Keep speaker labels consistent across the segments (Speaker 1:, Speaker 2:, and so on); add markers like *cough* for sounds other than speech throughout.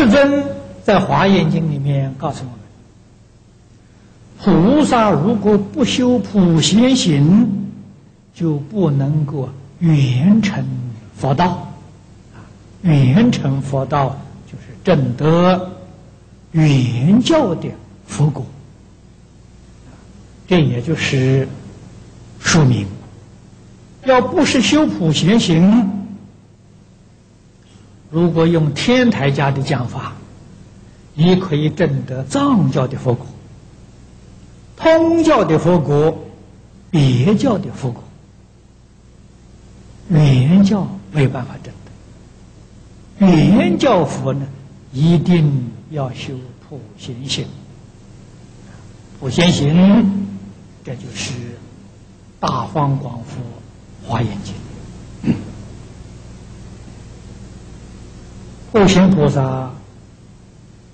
Speaker 1: 世尊在《华严经》里面告诉我们：菩萨如果不修普贤行，就不能够圆成佛道。啊，圆成佛道就是证得圆教的佛果。这也就是说明，要不是修普贤行，如果用天台家的讲法，你可以证得藏教的佛果、通教的佛果、别教的佛果，原教没有办法证得。原教佛呢，一定要修普贤行，普贤行。这就是《大方广佛华严经》，普贤菩萨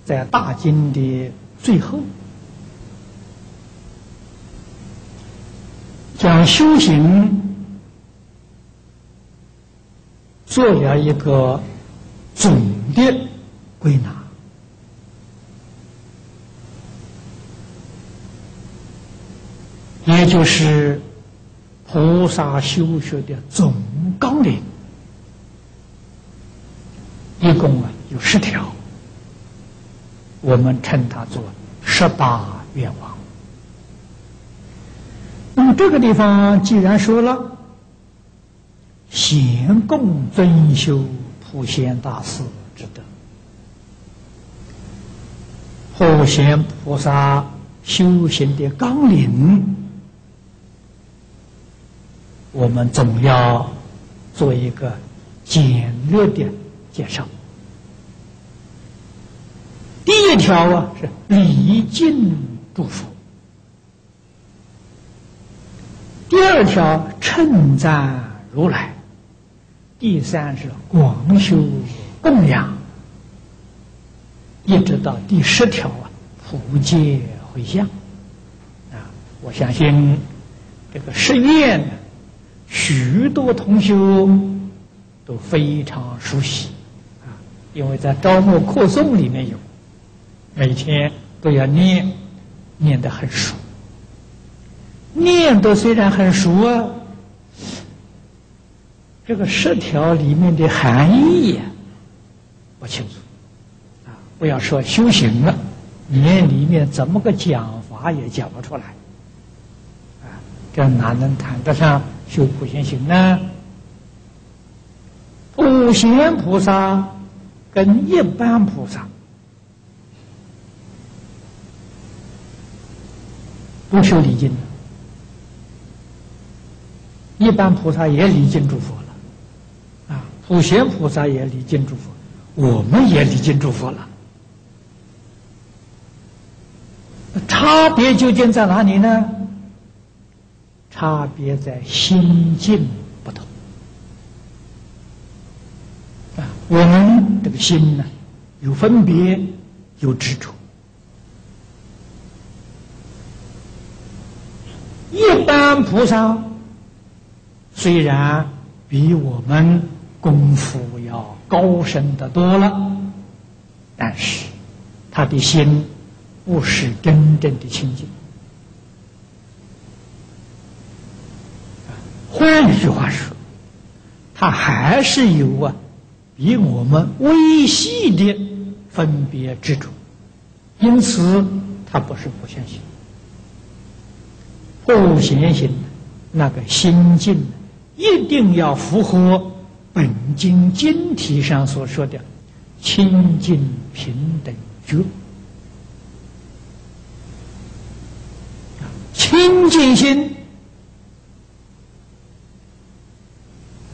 Speaker 1: 在大经的最后，将修行做了一个总的归纳。也就是菩萨修学的总纲领，一共啊有十条，我们称它做十八愿望。那么这个地方既然说了，贤供尊修普贤大士之德，普贤菩萨修行的纲领。我们总要做一个简略的介绍。第一条啊是礼敬祝福，第二条称赞如来，第三是广修供养，一直到第十条啊普皆回向。啊，我相信这个十愿呢。许多同学都非常熟悉，因为在招募课诵里面有，每天都要念，念得很熟。念的虽然很熟啊，这个十条里面的含义不清楚啊。不要说修行了，连里面怎么个讲法也讲不出来啊，这哪能谈得上？修普贤行呢？普贤菩萨跟一般菩萨不修礼敬一般菩萨也礼敬诸佛了，啊，普贤菩萨也礼敬诸佛，我们也礼敬诸佛了。差别究竟在哪里呢？差别在心境不同啊！我们这个心呢，有分别，有执着。一般菩萨虽然比我们功夫要高深的多了，但是他的心不是真正的清净。换一句话说，他还是有啊，比我们微细的分别之处，因此它不是不相信。不相信那个心境一定要符合本经经题上所说的清净平等觉，清净心。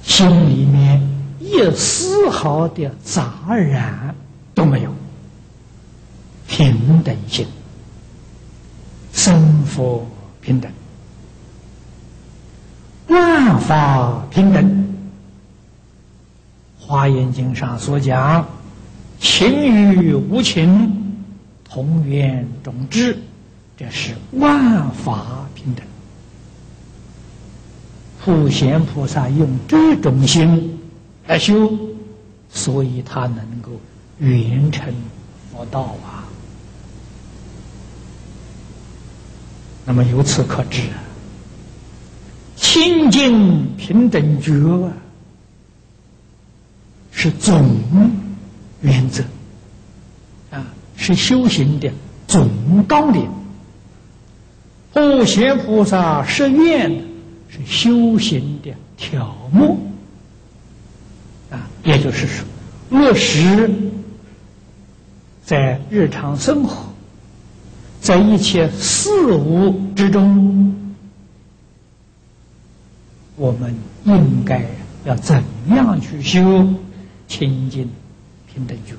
Speaker 1: 心里面一丝毫的杂染都没有，平等心，生佛平等，万法平等。华严经上所讲，情与无情同源种智，这是万法平等。普贤菩萨用这种心来修，所以他能够圆成佛道啊。那么由此可知，清净平等觉啊，是总原则啊，是修行的总纲领。普贤菩萨誓愿是修行的条目啊，也就是说，落实在日常生活，在一切事物之中，我们应该要怎样去修清净平等觉？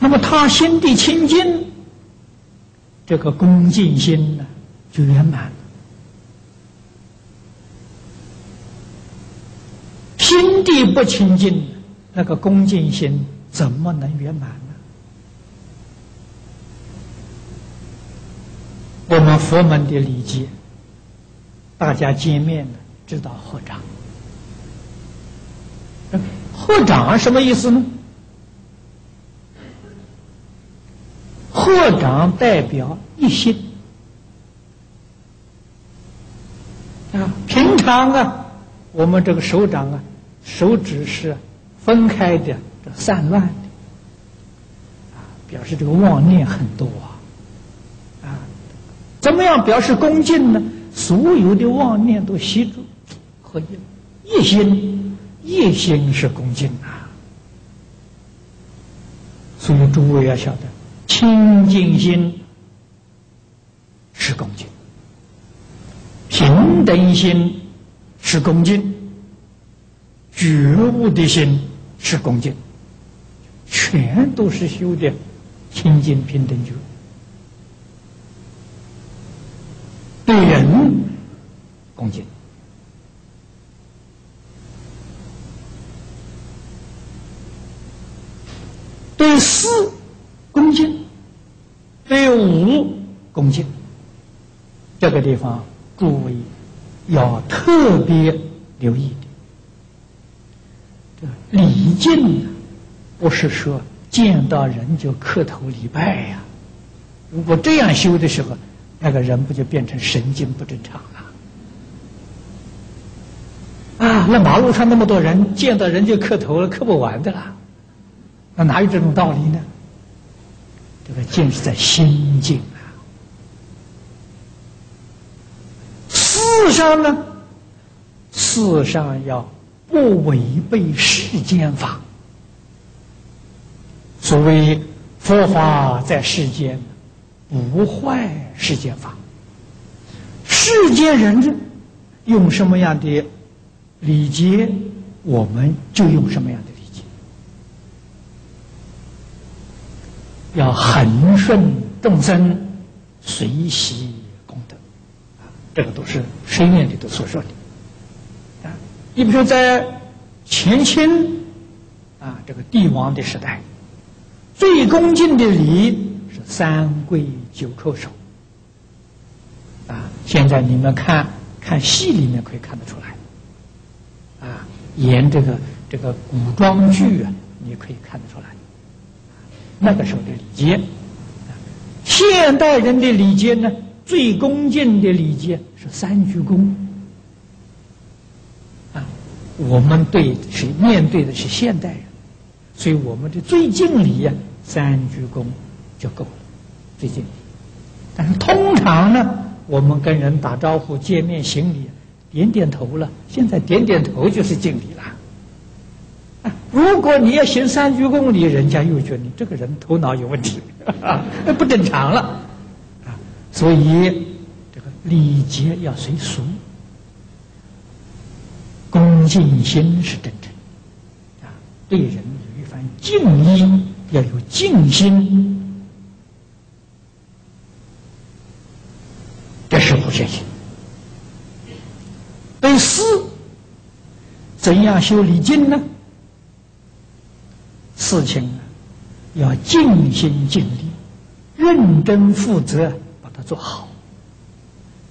Speaker 1: 那么他心地清净，这个恭敬心呢就圆满了。心地不清净，那个恭敬心怎么能圆满呢？我们佛门的礼节，大家见面呢知道合掌，合掌什么意思呢？合掌代表一心啊，平常啊，我们这个手掌啊，手指是分开的，这散乱的。啊，表示这个妄念很多啊，啊，怎么样表示恭敬呢？所有的妄念都吸住合一，一心，一心是恭敬啊，所以诸位要晓得。清净心是恭敬，平等心是恭敬，觉悟的心是恭敬，全都是修的清净平等觉。对人恭敬，对事恭敬。对五恭敬，这个地方诸位要特别留意。礼敬不是说见到人就磕头礼拜呀。如果这样修的时候，那个人不就变成神经不正常了？啊，那马路上那么多人，见到人就磕头了，磕不完的啦。那哪有这种道理呢？这个敬是在心境啊，世上呢，世上要不违背世间法。所谓佛法在世间，不坏世间法。世间人用什么样的礼节，我们就用什么样的礼节。要恒顺众生，随喜功德，这个都是深愿里头所说的。你比如说在前清啊这个帝王的时代，最恭敬的礼是三跪九叩首。啊，现在你们看看戏里面可以看得出来，啊，演这个这个古装剧啊，你可以看得出来。那个时候的礼节，现代人的礼节呢，最恭敬的礼节是三鞠躬。我们对是面对的是现代人，所以我们的最敬礼呀，三鞠躬就够了，最敬礼。但是通常呢，我们跟人打招呼、见面行礼，点点头了，现在点点头就是敬礼了。如果你要行三鞠躬礼，人家又觉得你这个人头脑有问题，那 *laughs* 不正常了啊！所以这个礼节要随俗，恭敬心是真诚啊！对人有一番敬意，要有敬心，这是不现行。对事，怎样修礼敬呢？事情啊，要尽心尽力、认真负责，把它做好。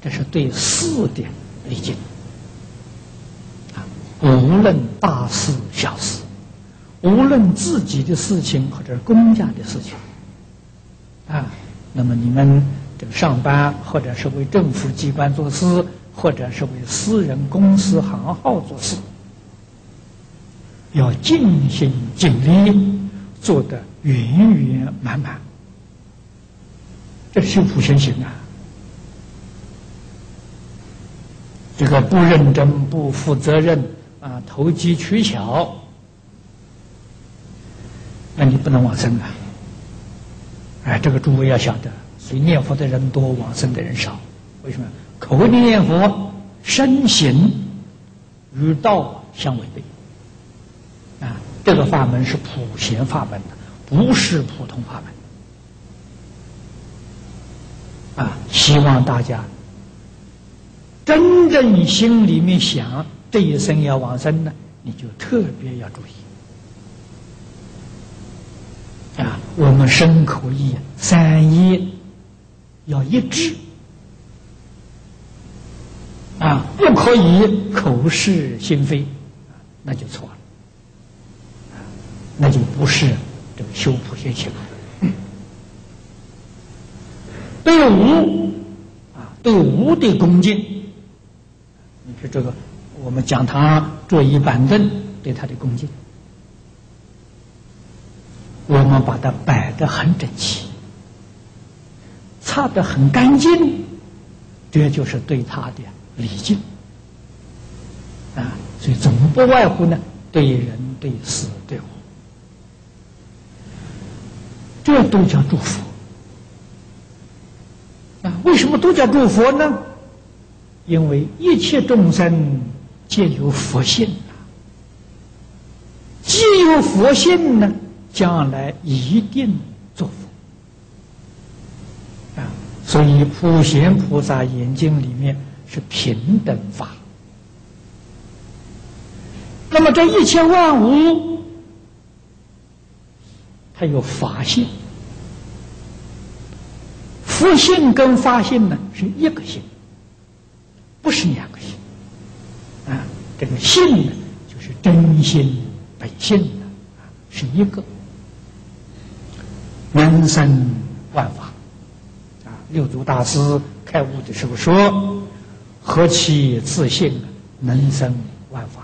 Speaker 1: 这是对事的礼敬。无论大事小事，无论自己的事情或者公家的事情，啊，那么你们这个上班或者是为政府机关做事，或者是为私人公司行号做事，要尽心尽力，做得圆圆满满，这修普贤行啊。这个不认真、不负责任啊，投机取巧，那你不能往生啊！哎，这个诸位要晓得，所以念佛的人多，往生的人少。为什么？口里念佛，身行与道相违背啊！这个法门是普贤法门的，不是普通法门啊！希望大家。真正心里面想这一生要往生呢，你就特别要注意啊！我们身口意三业要一致啊，不可以口是心非，那就错了，那就不是这个修普贤行。对无啊，对无的恭敬。你说这个，我们讲堂桌椅板凳对他的恭敬，我们把它摆得很整齐，擦得很干净，这就是对他的礼敬啊。所以总不外乎呢，对人、对事、对物，这都叫祝福啊。为什么都叫祝福呢？因为一切众生皆有佛性啊，既有佛性呢，将来一定作佛啊。所以普贤菩萨眼睛里面是平等法。那么这一切万物，它有法性，佛性跟法性呢是一个性。不是两个性啊，这个性呢，就是真心本性的，是一个能生万法啊。六祖大师开悟的时候说：“何其自信啊，能生万法！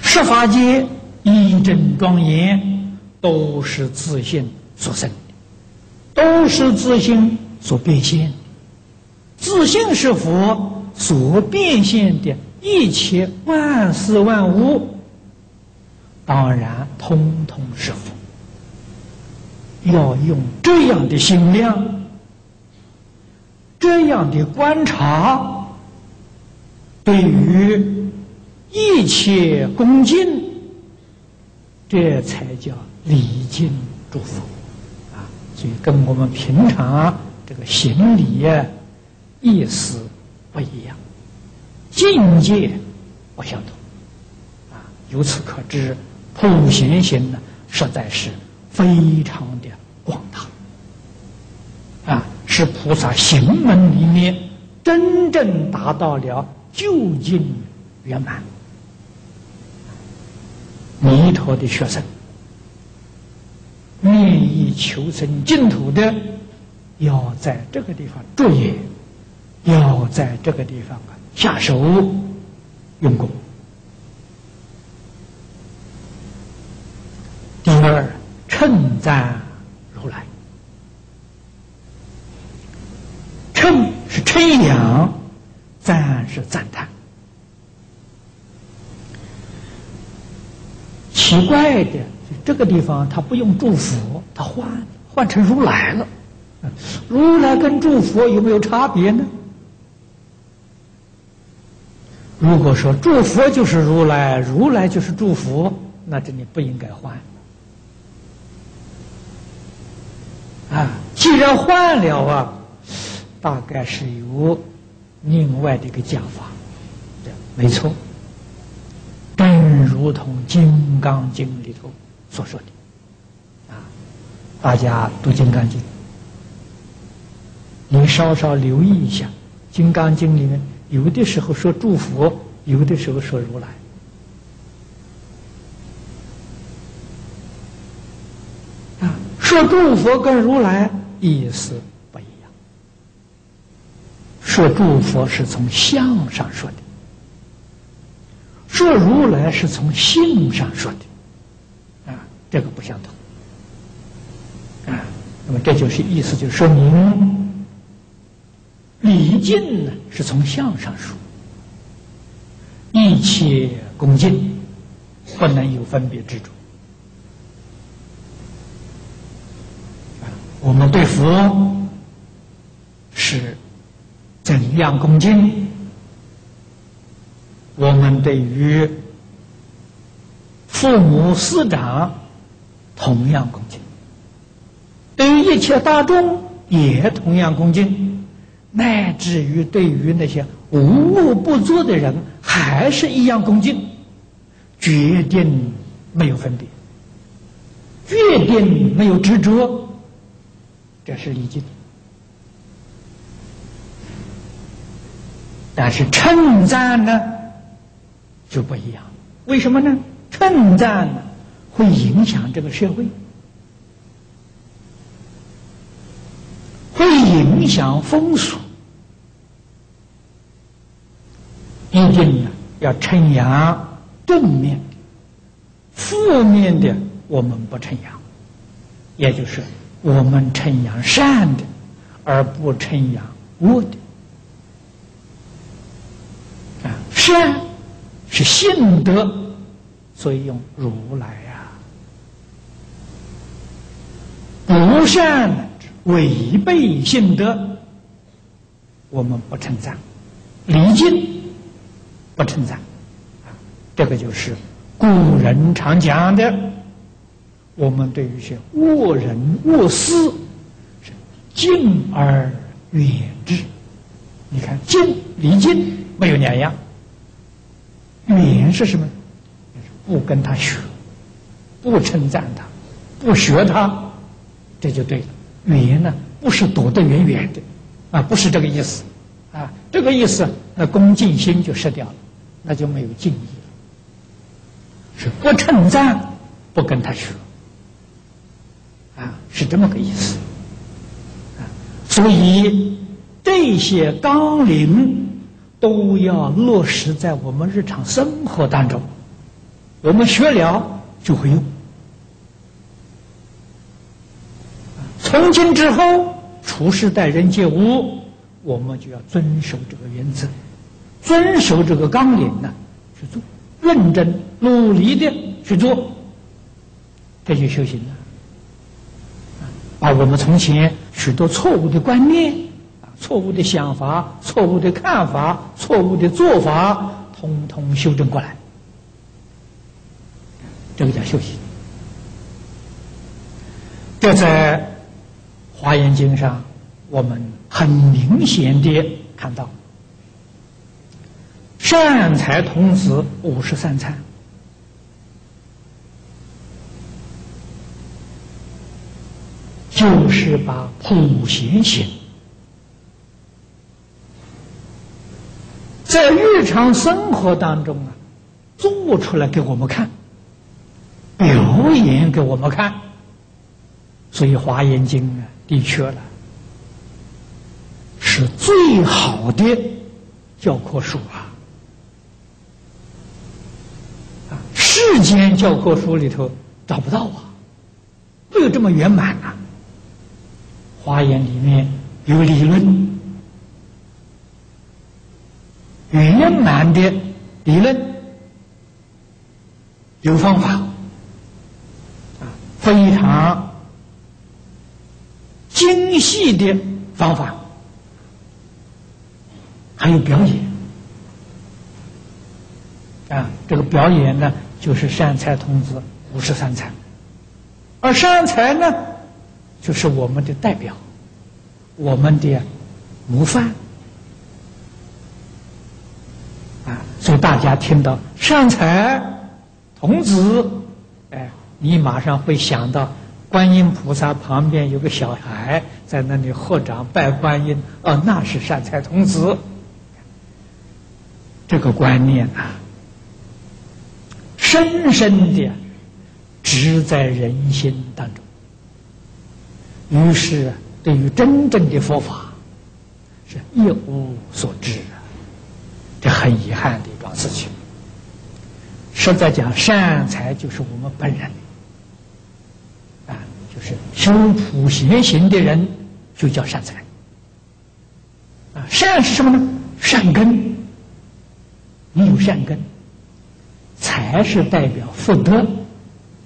Speaker 1: 十法界一真庄严，都是自信所生的，都是自信所变现。”自信是佛所变现的一切万事万物，当然通通是佛。要用这样的心量，这样的观察，对于一切恭敬，这才叫礼敬祝福啊！所以跟我们平常这个行礼。意思不一样，境界不相同，啊，由此可知，普贤行呢，实在是非常的广大，啊，是菩萨行门里面真正达到了究竟圆满。弥陀的学生，愿意求生净土的，要在这个地方作业。要在这个地方啊下手用功。第二，称赞如来，称是称扬，赞是赞叹。奇怪的，这个地方他不用祝福，他换换成如来了。如来跟祝福有没有差别呢？如果说祝福就是如来，如来就是祝福，那这里不应该换。啊，既然换了啊，大概是有另外的一个讲法，对，没错。正如同《金刚经》里头所说的，啊，大家读《金刚经》，你稍稍留意一下，《金刚经》里面。有的时候说祝福，有的时候说如来。啊，说诸佛跟如来意思不一样。说诸佛是从相上说的，说如来是从性上说的，啊，这个不相同。啊，那么这就是意思，就是说明礼敬呢是从相上说，一切恭敬不能有分别执着。我们对佛是怎样恭敬？我们对于父母师长同样恭敬，对于一切大众也同样恭敬，乃至于对于那些无恶不作的人，还是一样恭敬，决定没有分别，决定没有执着。这是礼敬，但是称赞呢就不一样。为什么呢？称赞会影响这个社会，会影响风俗。一定要称扬正面，负面的我们不称扬，也就是。我们称扬善的，而不称扬恶的。啊，善是性德，所以用如来呀。不善违背性德，我们不称赞；礼敬不称赞。这个就是古人常讲的。我们对于一些恶人恶事是敬而远之。你看，敬离敬没有两样，远是什么？不跟他学，不称赞他，不学他，这就对了。远呢，不是躲得远远的，啊，不是这个意思，啊，这个意思，那恭敬心就失掉了，那就没有敬意了。是不称赞，不跟他学。啊，是这么个意思，所以这些纲领都要落实在我们日常生活当中，我们学了就会用。从今之后，处事待人接物，我们就要遵守这个原则，遵守这个纲领呢去做，认真努力的去做，这就修行了。把我们从前许多错误的观念、错误的想法、错误的看法、错误的做法，通通修正过来，这个叫修行。这在《华严经》上，我们很明显的看到，善财童子五十三参。就是把普贤行在日常生活当中啊，做出来给我们看，表演给我们看。所以《华严经》啊，的确了，是最好的教科书啊！啊，世间教科书里头找不到啊，没有这么圆满啊。华严里面有理论，圆满的理论，有方法，啊，非常精细的方法，还有表演，啊，这个表演呢，就是善财童子五十三参，而善财呢。就是我们的代表，我们的模范啊！所以大家听到善财童子，哎，你马上会想到观音菩萨旁边有个小孩在那里合掌拜观音，哦，那是善财童子。这个观念啊，深深的植在人心当中。于是，对于真正的佛法，是一无所知，这很遗憾的一桩事情。实在讲，善财就是我们本人，是修普贤行的人，就叫善财。啊，善是什么呢？善根。你有善根，财是代表福德。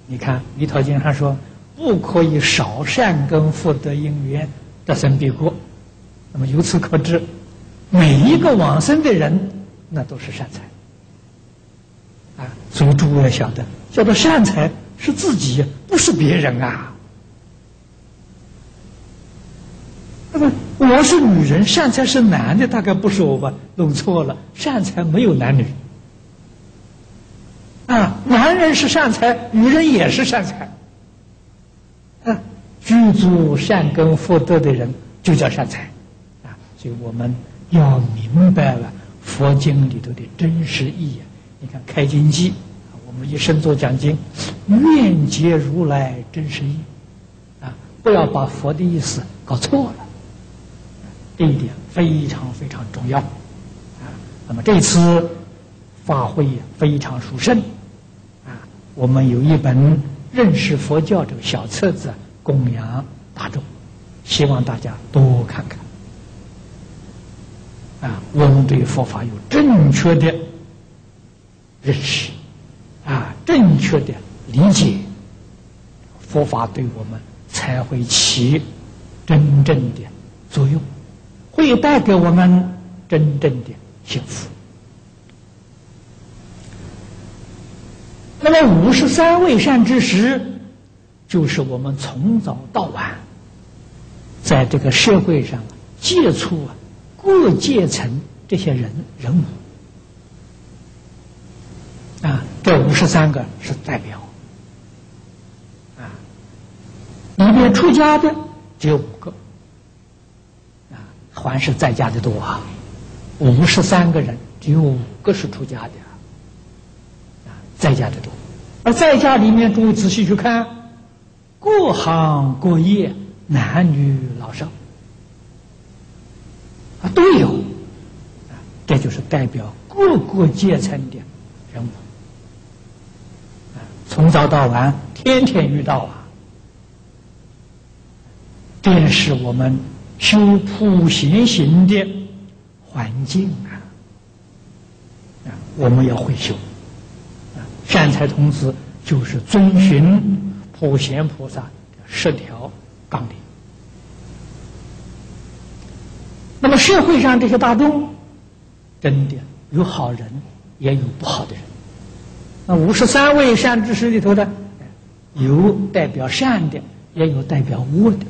Speaker 1: 你看《弥陀经》上说，不可以少善根福德因缘得生彼国。那么由此可知，每一个往生的人，那都是善财。啊，所以诸位要晓得，叫做善财是自己，不是别人啊。那么我是女人，善财是男的，大概不是我吧？弄错了，善财没有男女。啊，男人是善财，女人也是善财。啊，具足善根福德的人就叫善财。啊，所以我们要明白了佛经里头的真实意义。你看《开经记》，我们一生做讲经，愿解如来真实意。啊，不要把佛的意思搞错了。这一点非常非常重要，啊，那么这次法会非常殊胜，啊，我们有一本认识佛教这个小册子供养大众，希望大家多看看，啊，我们对佛法有正确的认识，啊，正确的理解，佛法对我们才会起真正的作用。会带给我们真正的幸福。那么五十三位善知识，就是我们从早到晚，在这个社会上接触啊各阶层这些人人物啊，这五十三个是代表啊，里面出家的只有五个。还是在家的多啊，五十三个人，只有五个是出家的啊，在家的多。而在家里面，诸位仔细去看，各行各业，男女老少。啊都有。啊，这就是代表各个阶层的人物啊，从早到晚，天天遇到啊，便是我们。修普贤行的环境啊，啊，我们要会修。善财童子就是遵循普贤菩萨十条纲领。那么社会上这些大众，真的有好人，也有不好的人。那五十三位善知识里头的，有代表善的，也有代表恶的。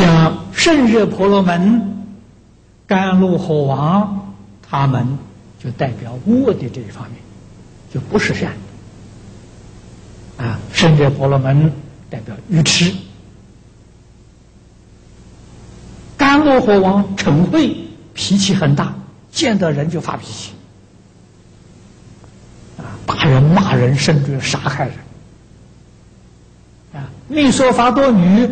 Speaker 1: 像圣热婆罗门、甘露火王，他们就代表恶的这一方面，就不是善的。啊，圣热婆罗门代表愚痴，甘露火王嗔恚，脾气很大，见到人就发脾气，啊，打人、骂人，甚至杀害人。啊，密说法多女。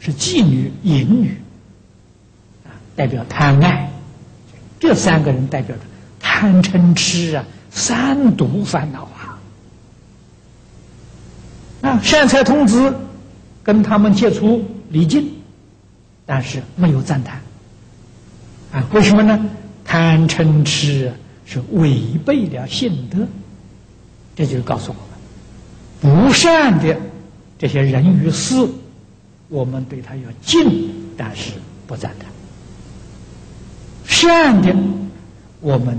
Speaker 1: 是妓女、淫女，啊，代表贪爱，这三个人代表着贪嗔痴啊，三毒烦恼啊。啊，善财童子跟他们接触礼敬，但是没有赞叹，啊，为什么呢？贪嗔痴是违背了性德，这就是告诉我们，不善的这些人与事。我们对他要敬，但是不赞叹；善的，我们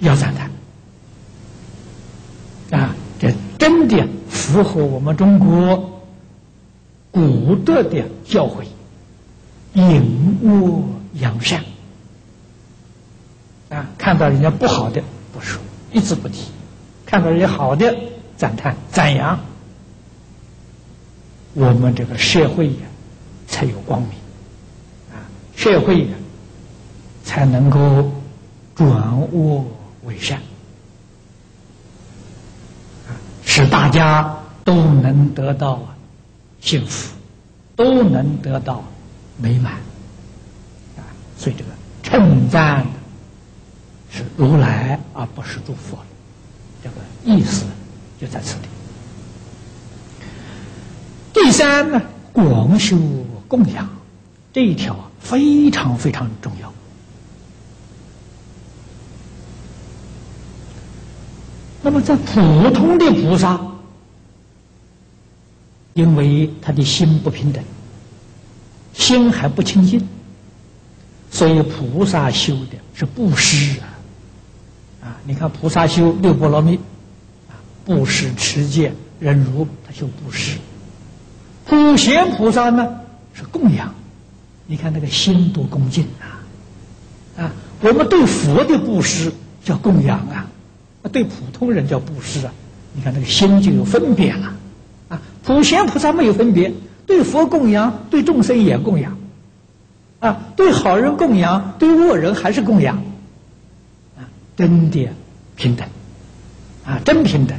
Speaker 1: 要赞叹。啊，这真的符合我们中国古德的教诲，隐恶扬善。啊，看到人家不好的不说，一字不提；看到人家好的赞叹赞扬。我们这个社会呀，才有光明，啊，社会呀才能够转恶为善，使大家都能得到幸福，都能得到美满，啊，所以这个称赞是如来，而不是诸佛，这个意思就在此地。第三呢，广修供养这一条啊，非常非常重要。那么在普通的菩萨，因为他的心不平等，心还不清净，所以菩萨修的是布施啊。啊，你看菩萨修六波罗蜜，啊，布施、持戒、忍辱，他修布施。普贤菩萨呢是供养，你看那个心多恭敬啊！啊，我们对佛的布施叫供养啊，对普通人叫布施啊。你看那个心就有分别了啊。普贤菩萨没有分别，对佛供养，对众生也供养啊。对好人供养，对恶人还是供养啊。真的平等啊，真平等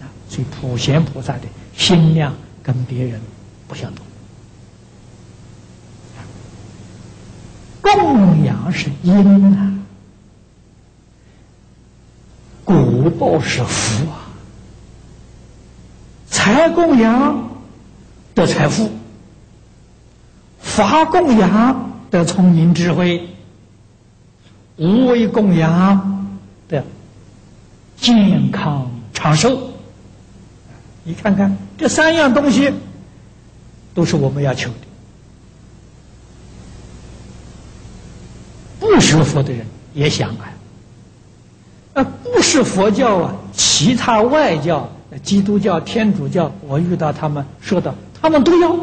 Speaker 1: 啊。所以普贤菩萨的心量。跟别人不相同，供养是因啊，果报是福啊。财供养得财富，法供养得聪明智慧，无为供养得健康长寿。你看看这三样东西，都是我们要求的。不学佛的人也想啊，啊，不是佛教啊，其他外教，基督教、天主教，我遇到他们说的，他们都要，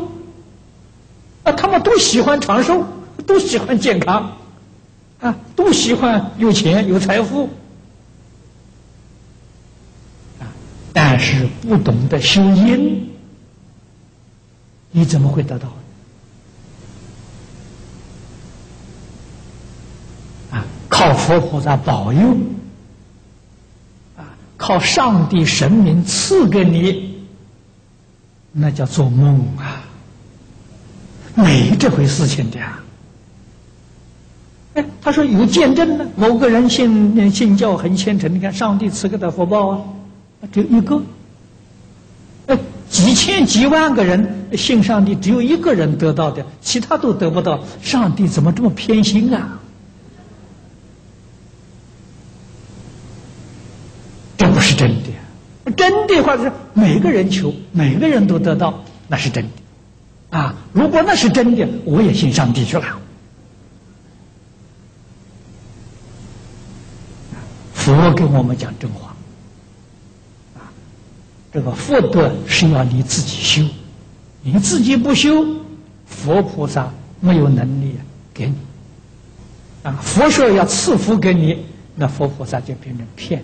Speaker 1: 啊，他们都喜欢长寿，都喜欢健康，啊，都喜欢有钱有财富。但是不懂得修因，你怎么会得到？啊，靠佛菩萨保佑，啊，靠上帝神明赐给你，那叫做梦啊，没这回事情的啊。哎，他说有见证呢，某个人信信教很虔诚，你看上帝赐给他福报啊。只有一个，呃，几千几万个人信上帝，只有一个人得到的，其他都得不到。上帝怎么这么偏心啊？这不是真的，真的话是每个人求，每个人都得到，那是真的。啊，如果那是真的，我也信上帝去了。佛跟我们讲真话。这个福德是要你自己修，你自己不修，佛菩萨没有能力给你。啊，佛说要赐福给你，那佛菩萨就变成骗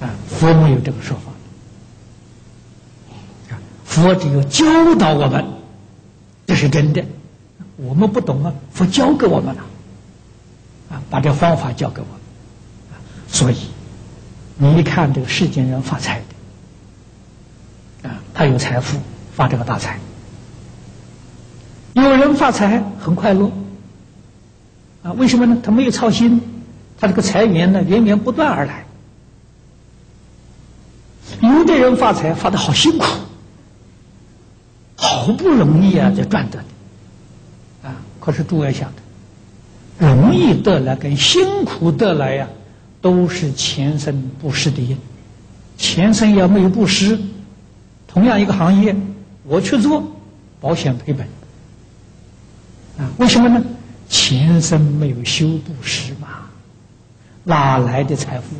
Speaker 1: 你。啊，佛没有这个说法。佛只有教导我们，这是真的。我们不懂啊，佛教给我们了，啊，把这方法教给我们，所以。你一看这个世间人发财的，啊，他有财富发这个大财；有人发财很快乐，啊，为什么呢？他没有操心，他这个财源呢源源不断而来。有的人发财发的好辛苦，好不容易啊才赚得的，啊，可是诸位晓得，容易得来跟辛苦得来呀。都是前生布施的因，前生要没有布施，同样一个行业，我去做保险赔本，啊，为什么呢？前生没有修布施嘛，哪来的财富？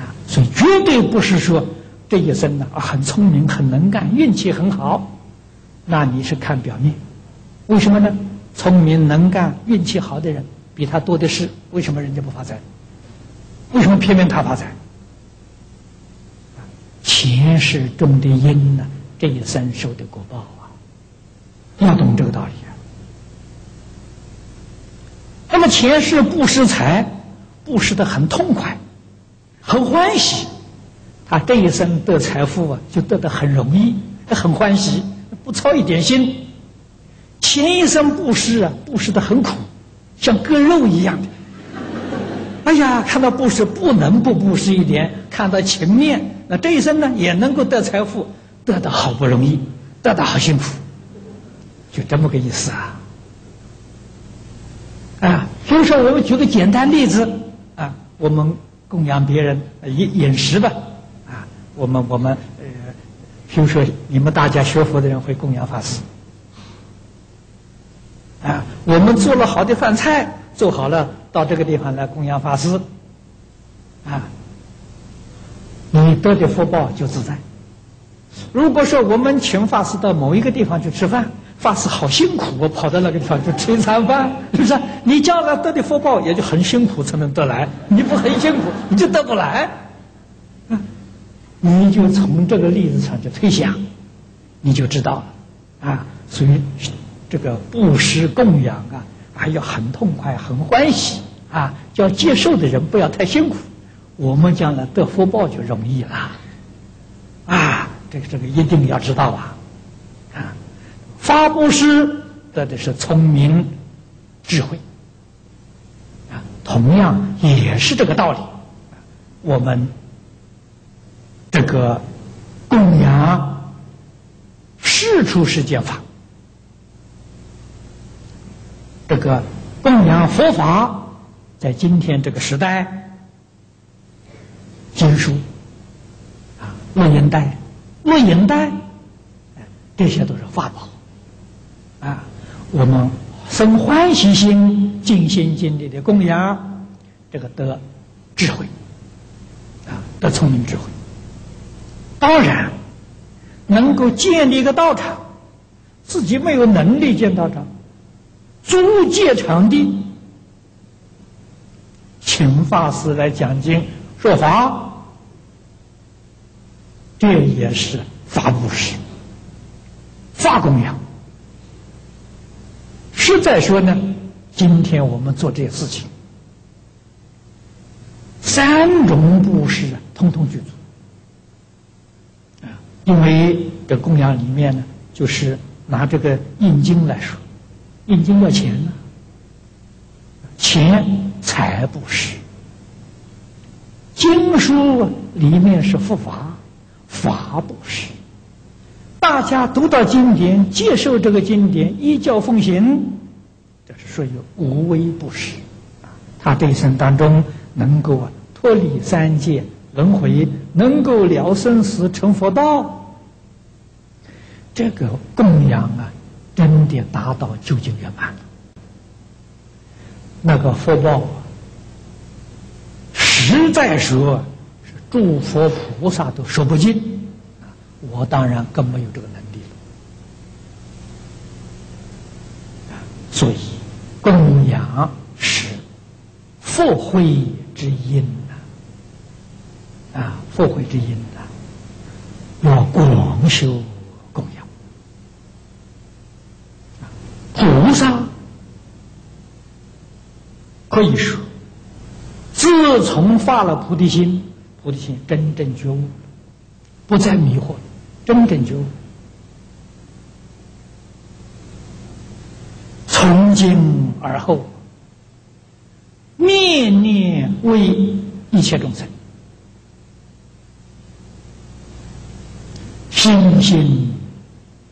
Speaker 1: 啊，所以绝对不是说这一生呢啊很聪明很能干运气很好，那你是看表面，为什么呢？聪明能干运气好的人比他多的是，为什么人家不发财？为什么偏偏他发财？前世种的因呢，这一生受的果报啊！要懂这个道理啊。那么前世布施财，布施的很痛快，很欢喜，他这一生得财富啊，就得的很容易，他很欢喜，不操一点心。前一生布施啊，布施的很苦，像割肉一样的。哎呀，看到布施不能不布施一点，看到情面，那这一生呢也能够得财富，得的好不容易，得的好辛苦，就这么个意思啊。啊，所以说我们举个简单例子啊，我们供养别人饮饮食吧，啊，我们我们呃，比如说你们大家学佛的人会供养法师，啊，我们做了好的饭菜，做好了。到这个地方来供养法师，啊，你得的福报就自在。如果说我们请法师到某一个地方去吃饭，法师好辛苦，我跑到那个地方去吃一餐饭，是不是？你将来得的福报也就很辛苦才能得来，你不很辛苦，你就得不来。啊，你就从这个例子上去推想，你就知道了，啊，所以这个布施供养啊。还要很痛快，很欢喜啊！叫接受的人不要太辛苦，我们将来得福报就容易了啊！这个这个一定要知道啊！啊，发布施得的是聪明智慧啊，同样也是这个道理。我们这个供养是出世间法。这个供养佛法，在今天这个时代，经书啊、录音带、录音带，这些都是法宝啊。我们生欢喜心、尽心尽力的供养，这个得智慧啊，得聪明智慧。当然，能够建立一个道场，自己没有能力建道场。租借场地，请法师来讲经说法，这也是法布施、法供养。实在说呢，今天我们做这些事情，三种布施啊，通通具足啊。因为这供养里面呢，就是拿这个印经来说。印经要钱呢，钱财不施。经书里面是佛法，法不施。大家读到经典，接受这个经典，依教奉行，这是属于无微不施。他这一生当中能够脱离三界轮回，能够了生死成佛道，这个供养啊。真的达到究竟圆满了，那个福报，实在说，是诸佛菩萨都说不尽，我当然更没有这个能力了。所以，供养是福慧之因呐，啊，福慧之因呐，要广修。菩萨可以说，自从发了菩提心，菩提心真正觉悟，不再迷惑，真正觉悟，从今而后，念念为一切众生，心心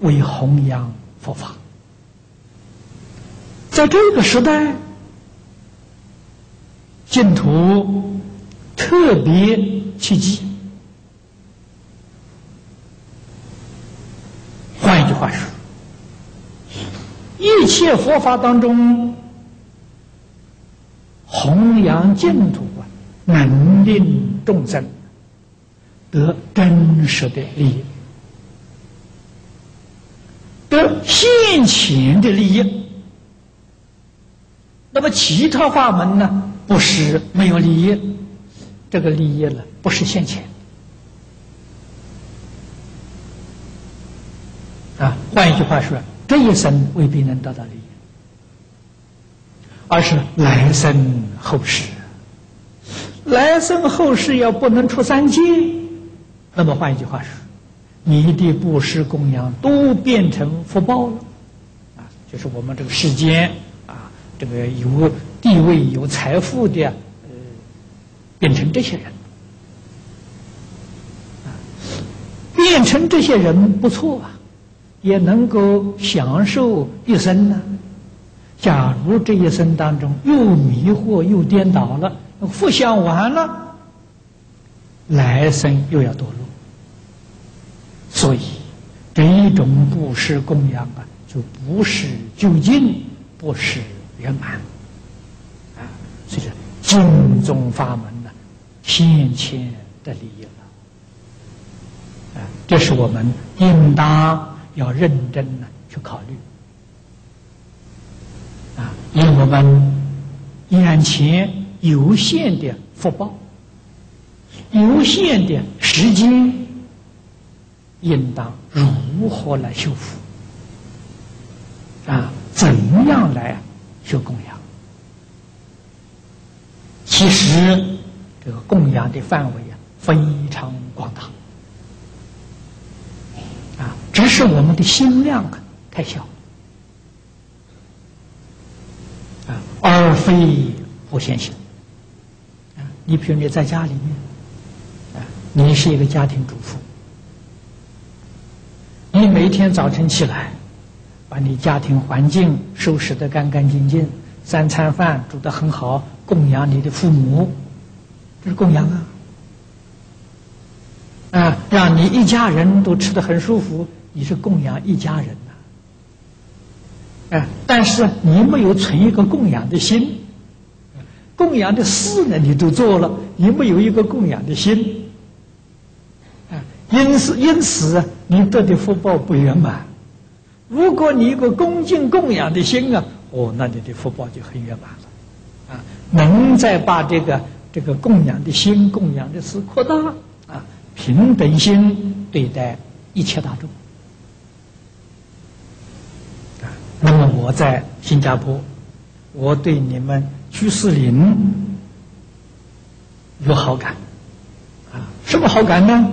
Speaker 1: 为弘扬佛法。在这个时代，净土特别契机。换一句话说，一切佛法当中，弘扬净土啊，能令众生得真实的利益，得现前的利益。那么其他法门呢？不是没有利益，这个利益呢，不是现前，啊换一句话说，这一生未必能得到利益，而是来生后世。来生后世要不能出三界，那么换一句话说，你的布施供养都变成福报了，啊，就是我们这个世间，这个有地位、有财富的，呃，变成这些人，啊，变成这些人不错啊，也能够享受一生呢。假如这一生当中又迷惑又颠倒了。互相完了，来生又要堕落，所以这一种布施供养啊，就不是究竟，不是圆满，啊，所以说净宗法门呢，先前的利益了，啊，这是我们应当要认真的去考虑，啊，因为我们眼前。有限的福报，有限的时间，应当如何来修复？啊，怎样来修供养？其实，这个供养的范围啊，非常广大，啊，只是我们的心量啊太小，啊，而非不现行。你比如你在家里面，啊，你是一个家庭主妇，你每天早晨起来，把你家庭环境收拾得干干净净，三餐饭煮得很好，供养你的父母，这是供养啊，啊，让你一家人都吃得很舒服，你是供养一家人呐，啊，但是你没有存一个供养的心。供养的事呢，你都做了，你没有一个供养的心，啊，因此因此你得的福报不圆满。如果你一个恭敬供养的心啊，哦，那你的福报就很圆满了，啊，能再把这个这个供养的心、供养的事扩大，啊，平等心对待一切大众，啊，那么我在新加坡，我对你们。居士林有好感啊？什么好感呢？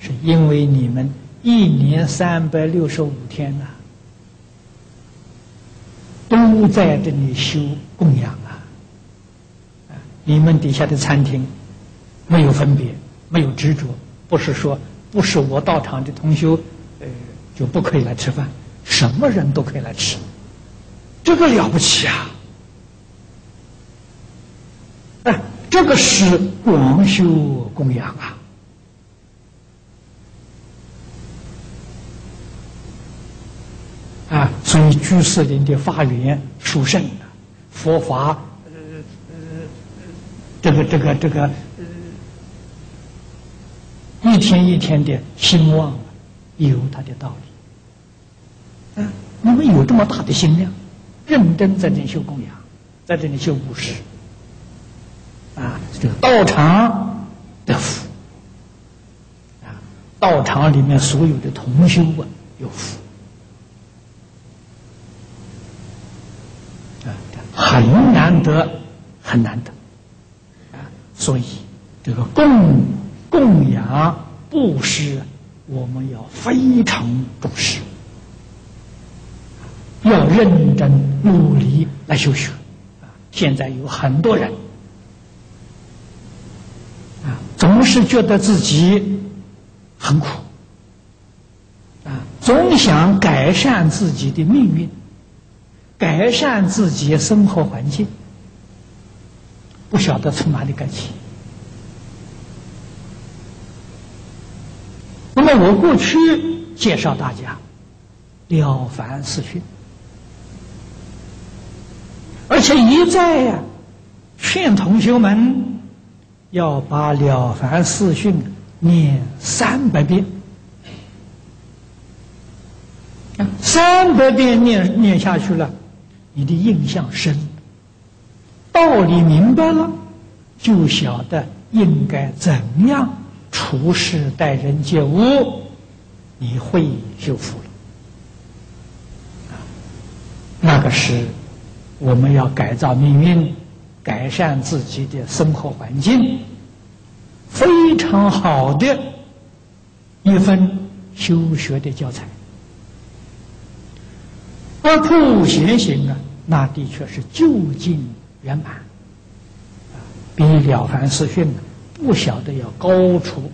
Speaker 1: 是因为你们一年三百六十五天呐，都在这里修供养啊！你们底下的餐厅没有分别，没有执着，不是说不是我到场的同修，呃，就不可以来吃饭，什么人都可以来吃，这个了不起啊！哎这个是广修供养啊！啊，所以居士林的发源殊胜，佛法呃呃这个这个这个一天一天的兴旺，有它的道理。啊，你们有这么大的心量，认真在这里修供养，在这里修布施。啊，这个道场的福啊，道场里面所有的同修啊有福啊，得，很难得啊，所以这个供供养布施，我们要非常重视，要认真努力来修学啊。现在有很多人啊。总是觉得自己很苦，啊，总想改善自己的命运，改善自己生活环境，不晓得从哪里改起。那么我过去介绍大家《了凡四训》，而且一再呀劝同学们。要把《了凡四训》念三百遍，三百遍念念下去了，你的印象深，道理明白了，就晓得应该怎样处事待人接物，你会修复了。那个是我们要改造命运、改善自己的生活环境，非常好的一份修学的教材。而普贤行啊，那的确是就近圆满，比《了凡四训》不晓得要高出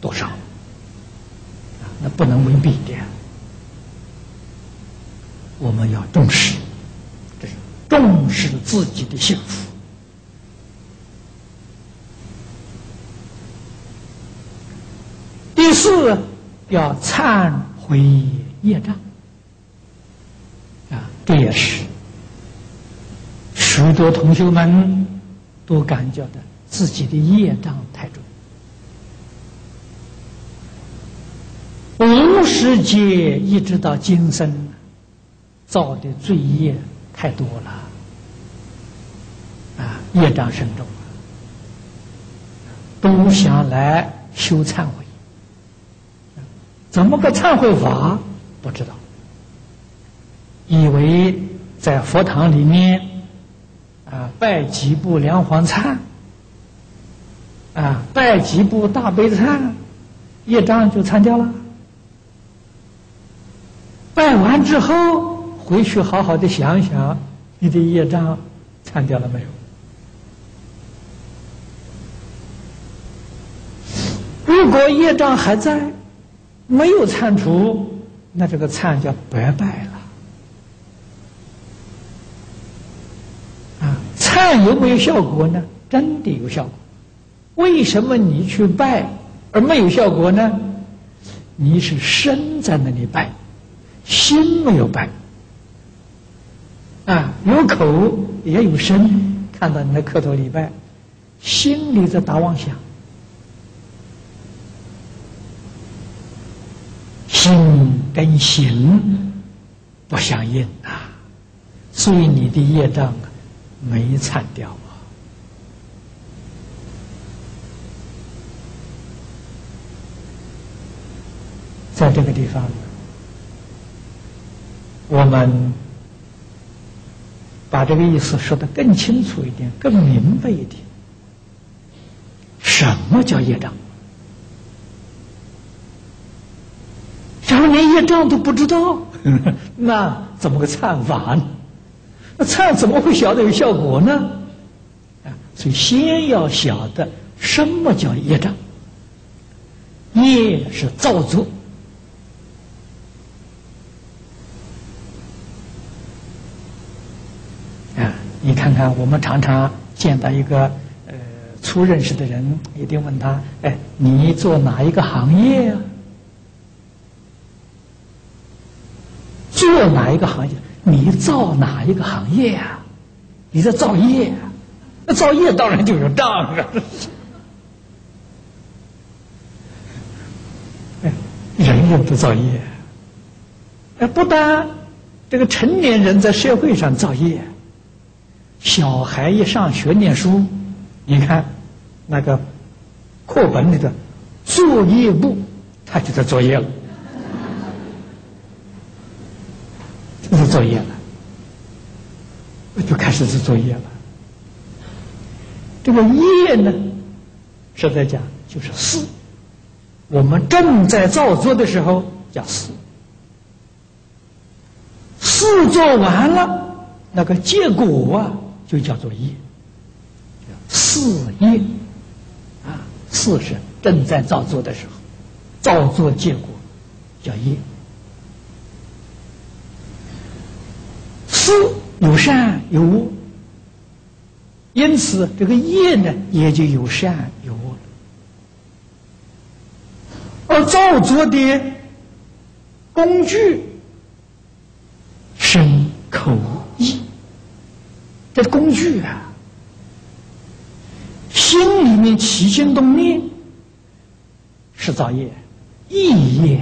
Speaker 1: 多少，那不能为比的。我们要重视，这是重视自己的幸福。第四，要忏悔业障，啊，这也是许多同学们都感觉到自己的业障太重，无始劫一直到今生。造的罪业太多了，啊，业障深重都想来修忏悔，怎么个忏悔法？不知道，以为在佛堂里面，啊，拜几部梁皇忏，啊，拜几部大悲忏，业障就参掉了。拜完之后。回去好好的想想，你的业障参掉了没有？如果业障还在，没有参除，那这个忏叫白拜了。啊，参有没有效果呢？真的有效果。为什么你去拜而没有效果呢？你是身在那里拜，心没有拜。啊，有口也有身，看到你的磕头礼拜，心里在打妄想，心跟行不相应啊，所以你的业障没铲掉啊。在这个地方，我们。把这个意思说的更清楚一点，更明白一点。什么叫业障？假如连业障都不知道，*laughs* 那怎么个忏法呢？那唱怎么会晓得有效果呢？啊，所以先要晓得什么叫业障。业是造作。啊你看看，我们常常见到一个呃初认识的人，一定问他：“哎，你做哪一个行业啊？做哪一个行业？你造哪一个行业呀？你在造业，那造业当然就有账啊！*laughs* 哎，人人都造业，哎，不但这个成年人在社会上造业。”小孩一上学念书，你看那个课本里的作业簿，他就在作业了，就是作业了，就开始做作业了。这个业呢，实在讲就是事。我们正在造作的时候叫事，事做完了，那个结果啊。就叫做业，四业啊，四是正在造作的时候，造作结果叫业。四有善有恶，因此这个业呢也就有善有恶了。而造作的工具，身口意。这工具啊，心里面起心动念是造业，意业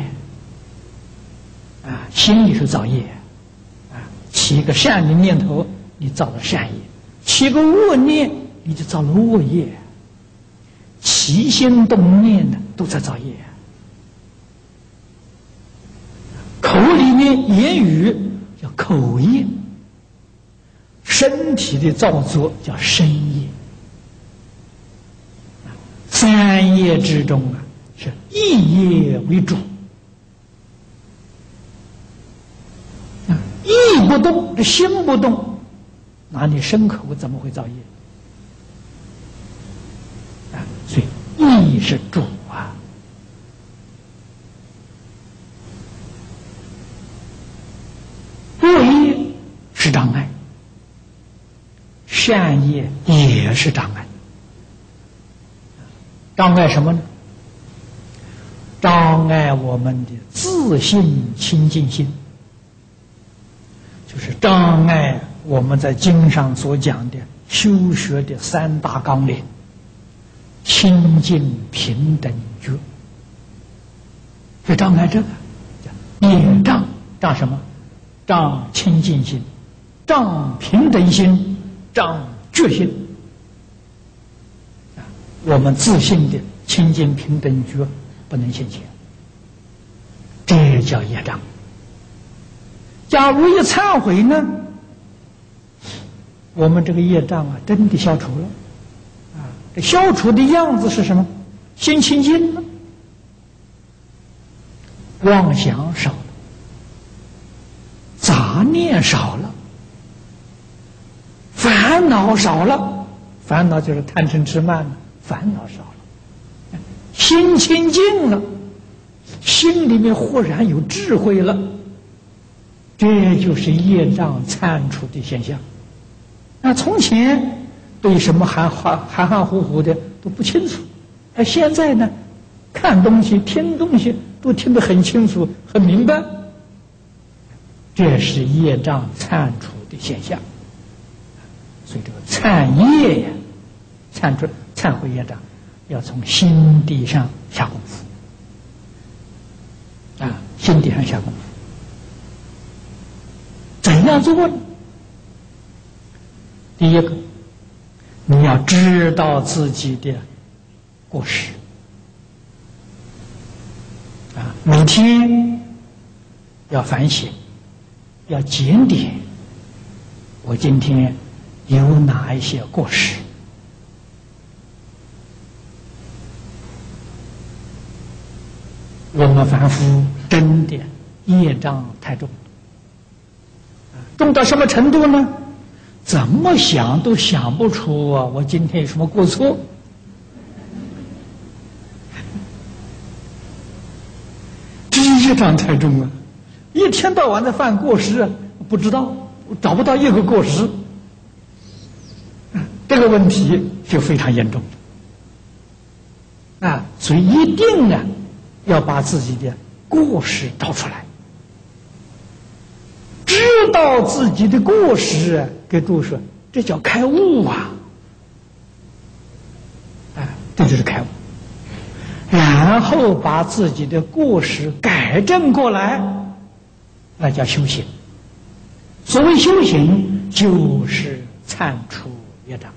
Speaker 1: 啊，心里是造业，起一个善的念头，你造了善业；起个恶念，你就造了恶业。起心动念的都在造业，口里面。言言语叫口业，身体的造作叫身业。三业之中啊，是一业为主。啊，不动，这心不动，那你身口怎么会造业？啊，所以意是主啊。恶业是障碍，善业也是障碍。障碍什么呢？障碍我们的自信清净心，障碍我们在经上所讲的修学的三大纲领：清净平等觉。就障碍这个，业障障什么？障清净心，障平等心，障觉心。啊，我们自信的清净平等觉不能现前，这叫业障。假如一忏悔呢，我们这个业障啊，真的消除了。啊，这消除的样子是什么？心清净了，妄想少。杂念少了，烦恼少了，烦恼就是贪嗔痴慢了，烦恼少了，心清净了，心里面忽然有智慧了，这就是业障铲除的现象。那从前对什么含含含含糊糊的都不清楚，而现在呢，看东西、听东西都听得很清楚、很明白。这是业障忏除的现象，所以这个忏业呀，忏除忏悔业障，要从心地上下功夫啊，心地上下功夫，怎样做呢？第一个，你要知道自己的过失啊，每天要反省。要检点，我今天有哪一些过失？我们凡夫真的业障太重，重到什么程度呢？怎么想都想不出啊！我今天有什么过错？第一张太重了。一天到晚的犯过失，不知道找不到一个过失，这个问题就非常严重啊！所以一定呢，要把自己的过失找出来，知道自己的过失，给诸位说，这叫开悟啊！啊，这就是开悟，然后把自己的过失改正过来。那叫修行。所谓修行，就是铲除业障，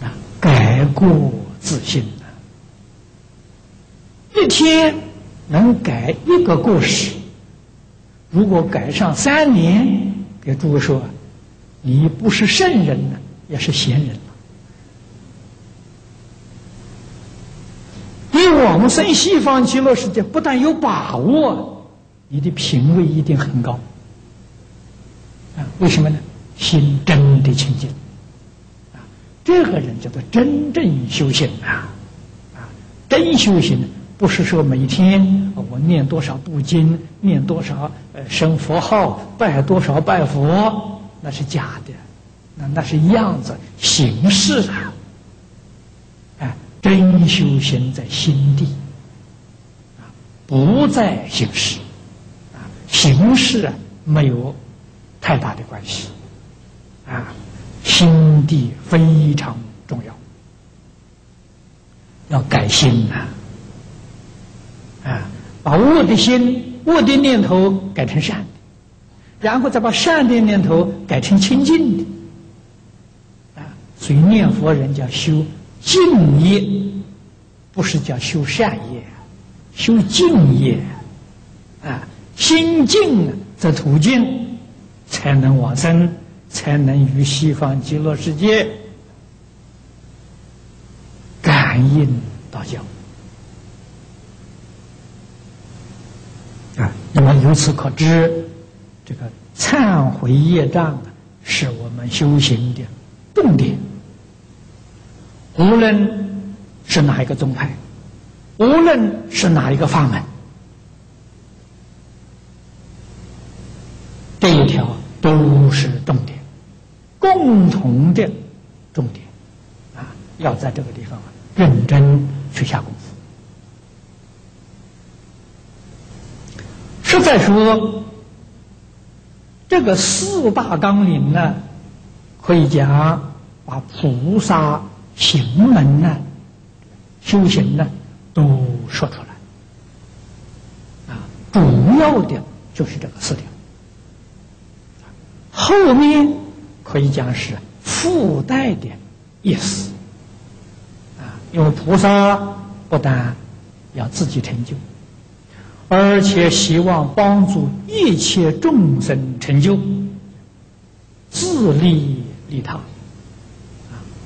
Speaker 1: 啊，改过自新。一天能改一个过失，如果改上三年，给诸位说，你不是圣人呢，也是贤人。对我们生西方极乐世界，不但有把握，你的品位一定很高。啊，为什么呢？心真的清净，啊，这个人叫做真正修行啊，啊，真修行不是说每天我念多少部经，念多少呃生佛号，拜多少拜佛，那是假的，那那是样子形式啊。真修行在心地，啊，不在形式，啊，形式啊没有太大的关系，啊，心地非常重要，要改心呐，啊，啊把恶的心、恶的念头改成善的，然后再把善的念头改成清净的，啊，所以念佛人叫修。净业不是叫修善业，修净业，啊，心净则途径，才能往生，才能与西方极乐世界感应道交。那么由此可知，这个忏悔业障啊是我们修行的重点。无论是哪一个宗派，无论是哪一个法门，这一条都是重点，共同的重点啊！要在这个地方认真去下功夫。实在说，这个四大纲领呢，可以讲把菩萨。行门呢，修行呢，都说出来，啊，主要的就是这个四条，后面可以讲是附带的意思，啊，因为菩萨不但要自己成就，而且希望帮助一切众生成就，自利利他。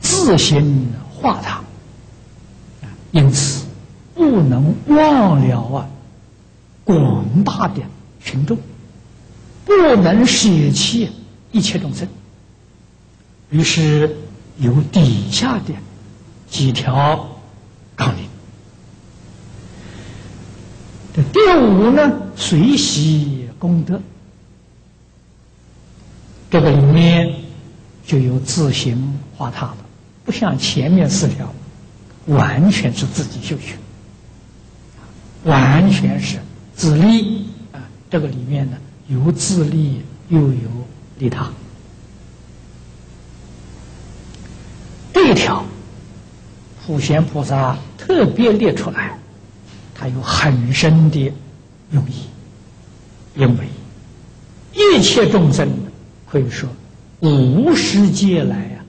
Speaker 1: 自行化他，因此不能忘了啊广大的群众，不能舍弃一切众生。于是有底下的几条纲领。这第五呢，随喜功德，这个里面就有自行化他了。不像前面四条，完全是自己修学，完全是自利啊！这个里面呢，有自利又有利他。这一条，普贤菩萨特别列出来，他有很深的用意，因为一切众生可以说无世界来啊。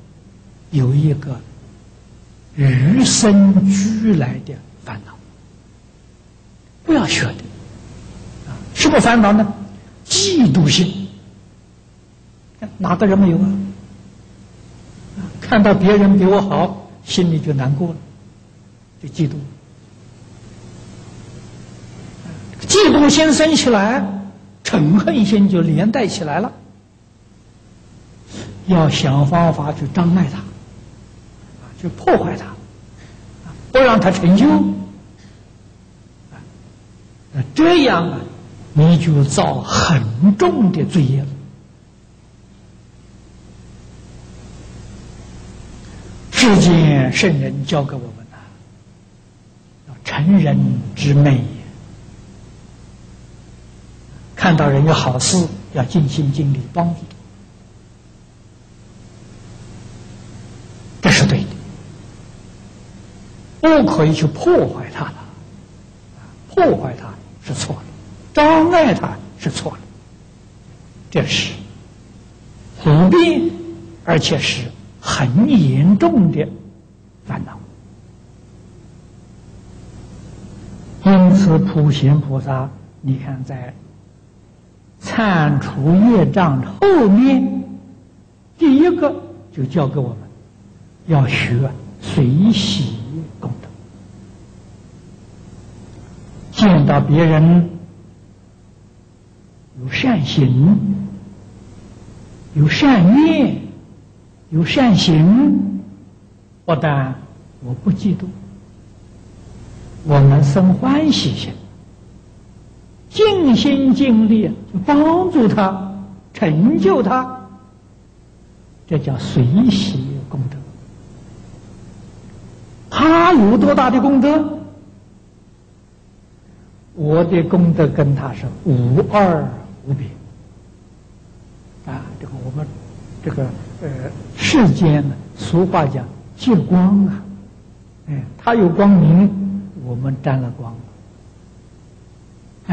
Speaker 1: 有一个与生俱来的烦恼，不要学的啊！什么烦恼呢？嫉妒心，哪个人没有啊？看到别人比我好，心里就难过了，就嫉妒。嫉妒心生起来，嗔恨心就连带起来了，要想方法去障碍他。去破坏他，不让他成就，那这样啊，你就造很重的罪业了。世间圣人教给我们呐，要成人之美，看到人有好事，要尽心尽力帮助，这是对的。不可以去破坏它的，破坏它是错的，障碍它是错的，这是普遍而且是很严重的烦恼。因此，普贤菩萨，你看在铲除业障后面，第一个就教给我们要学随喜功德。见到别人有善行、有善念、有善行，不但我不嫉妒，我们生欢喜心，尽心尽力帮助他、成就他，这叫随喜功德。他有多大的功德？我的功德跟他是无二无别啊！这个我们这个呃世间呢，俗话讲借光啊，哎，他有光明，我们沾了光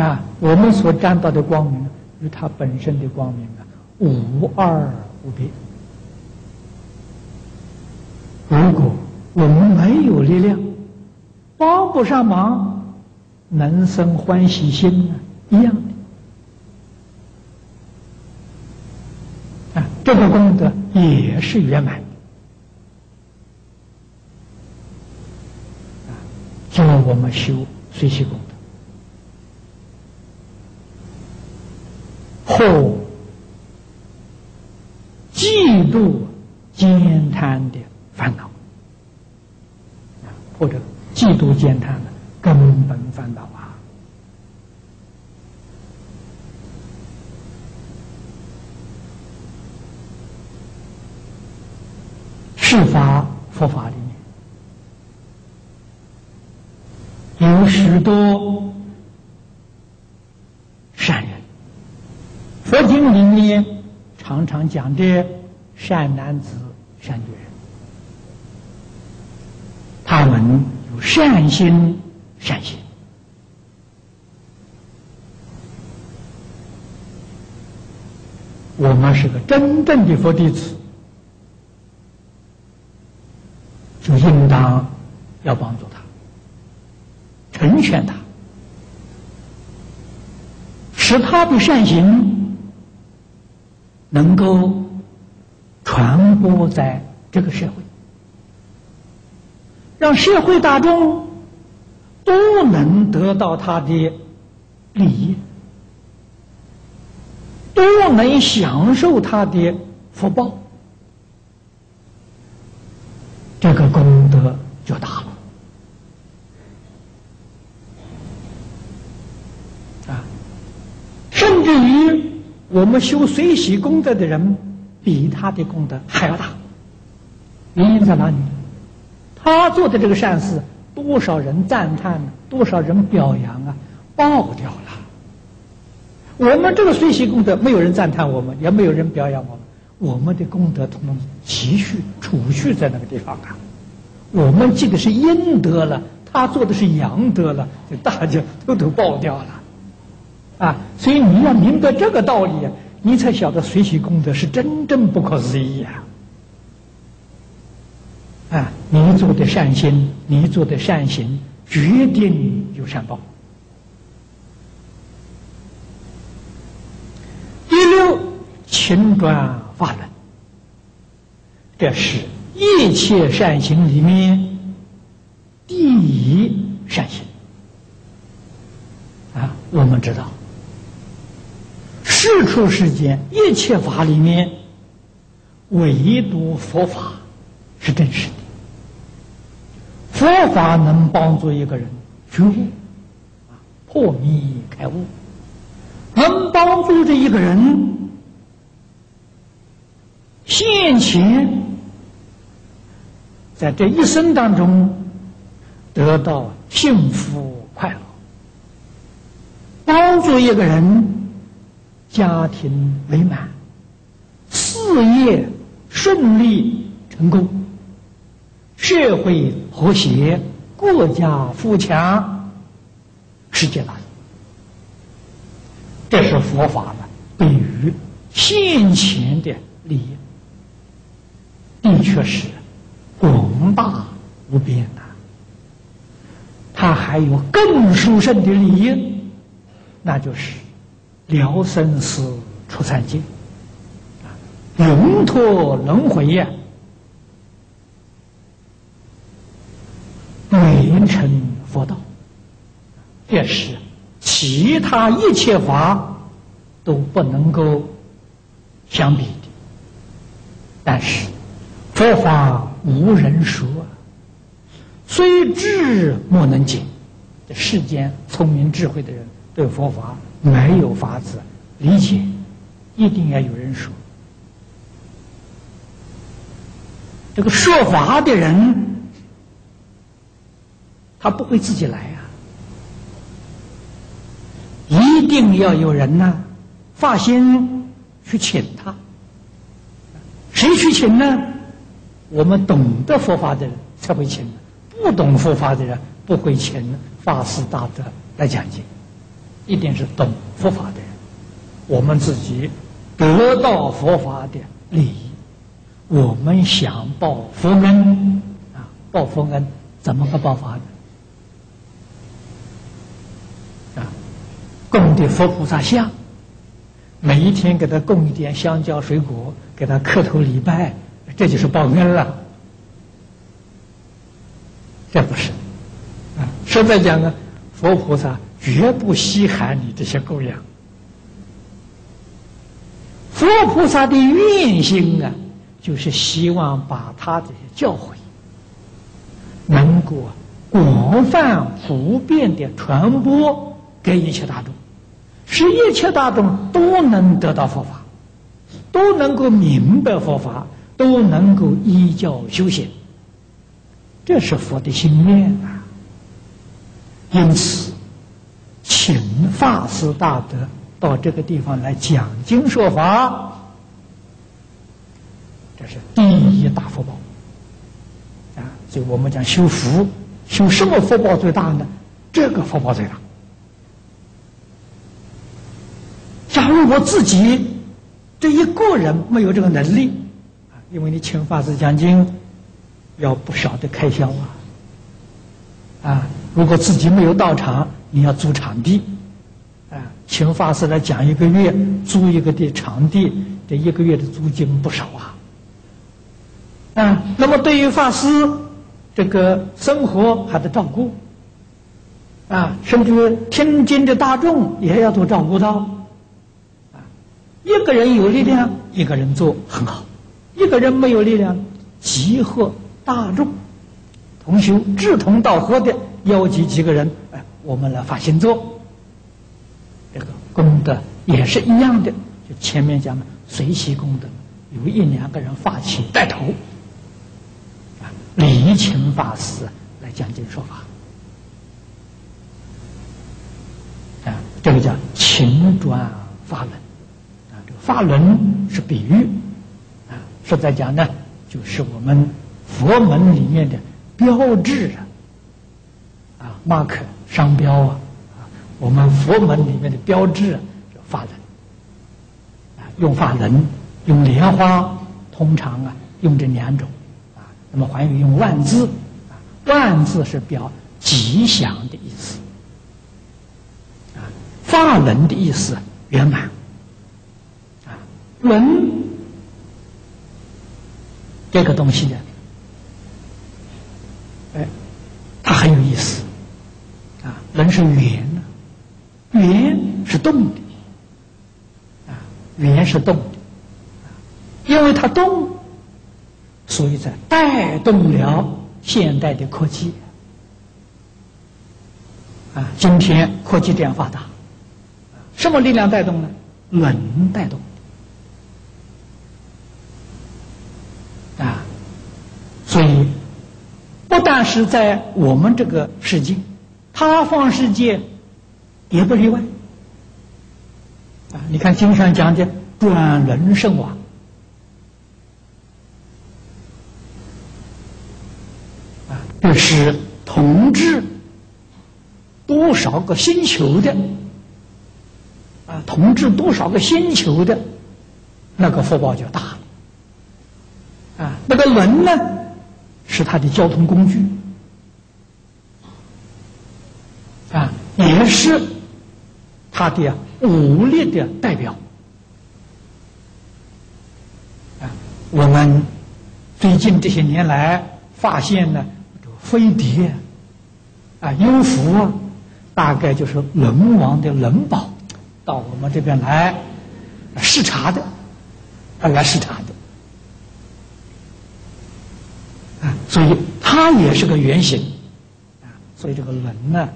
Speaker 1: 啊，我们所沾到的光明与他本身的光明啊，无二无别。如果我们没有力量，帮不上忙。能生欢喜心，一样的啊，这个功德也是圆满的啊，教我们修随喜功或嫉妒兼贪的烦恼，或者嫉妒兼贪的。根本烦恼啊！世法佛法里面有许多善人，佛经里面常常讲的善男子、善女人，他们有善心。善心，我们是个真正的佛弟子，就应当要帮助他，成全他，使他的善行能够传播在这个社会，让社会大众。都能得到他的利益，都能享受他的福报，这个功德就大了啊！甚至于我们修随喜功德的人，比他的功德还要大。原因在哪里？他做的这个善事。多少人赞叹，多少人表扬啊，爆掉了。我们这个随喜功德，没有人赞叹我们，也没有人表扬我们，我们的功德统统积蓄储蓄在那个地方啊。我们积的是阴德了，他做的是阳德了，就大家都都爆掉了。啊，所以你要明白这个道理啊，你才晓得随喜功德是真正不可思议啊。啊，你做的善心，你做的善行，决定有善报。第六，勤转法轮，这是一切善行里面第一善行。啊，我们知道，世出世间一切法里面，唯独佛法是真实的。佛法能帮助一个人觉悟，啊，破迷开悟，能帮助这一个人现前在这一生当中得到幸福快乐，帮助一个人家庭美满，事业顺利成功。社会和谐，国家富强，世界大这是佛法呢对于现前的利益，的确是广大无边呐。它还有更殊胜的利益，那就是了生死出三界，永脱轮回呀。名成佛道，这是其他一切法都不能够相比的。但是佛法无人说，虽智莫能解。这世间聪明智慧的人对佛法没有法子理解，一定要有人说。这个说法的人。他不会自己来呀，一定要有人呢，发心去请他。谁去请呢？我们懂得佛法的人才会请，不懂佛法的人不会请法师大德来讲经。一定是懂佛法的人，我们自己得到佛法的利益，我们想报佛恩啊，报佛恩怎么个报法呢？供的佛菩萨像，每一天给他供一点香蕉、水果，给他磕头礼拜，这就是报恩了。这不是，啊，实在讲呢，佛菩萨绝不稀罕你这些供养。佛菩萨的愿心啊，就是希望把他这些教诲能够广泛普遍的传播给一切大众，使一切大众都能得到佛法，都能够明白佛法，都能够依教修行。这是佛的心愿啊！因此，请法师大德到这个地方来讲经说法，这是第一大福报啊！所以我们讲修福，修什么福报最大呢？这个福报最大。假如我自己这一个人没有这个能力啊，因为你请法师讲经。要不少的开销啊！啊，如果自己没有到场，你要租场地，啊，请法师来讲一个月，租一个的场地，这一个月的租金不少啊！啊，那么对于法师这个生活还得照顾，啊，甚至天津的大众也要都照顾到，啊，一个人有力量，一个人做很好；一个人没有力量，集合。大众。同修志同道合的邀集几个人，哎，我们来发心做，这个功德也是一样的。就前面讲的随喜功德，有一两个人发起带头，啊，礼请法师来讲经说法，啊，这个叫勤转法轮，啊，这个法轮是比喻，啊，是在讲呢，就是我们。佛门里面的标志啊，啊，mark 商标啊，我们佛门里面的标志啊，叫法轮，啊，用法轮，用莲花，通常啊，用这两种，啊，那么还有用万字，啊，万字是表吉祥的意思，啊，法轮的意思圆满，啊，轮这个东西呢。哎，它很有意思，人是圆的，圆是动的，啊，圆是动的，因为它动，所以才带动了现代的科技，啊，今天科技这样发达，什么力量带动呢？轮带动，啊，所以。不但是在我们这个世界，他方世界也不例外。啊，你看经上讲的转轮圣王，啊，这是统治多少个星球的，啊，统治多少个星球的，那个福报就大了。啊，那个轮呢？是他的交通工具，啊，也是他的武力的代表，啊，我们最近这些年来发现呢，飞碟啊、幽浮啊，大概就是龙王的龙宝到我们这边来视察的，啊，来视察的。啊，所以它也是个圆形，啊，所以这个轮呢，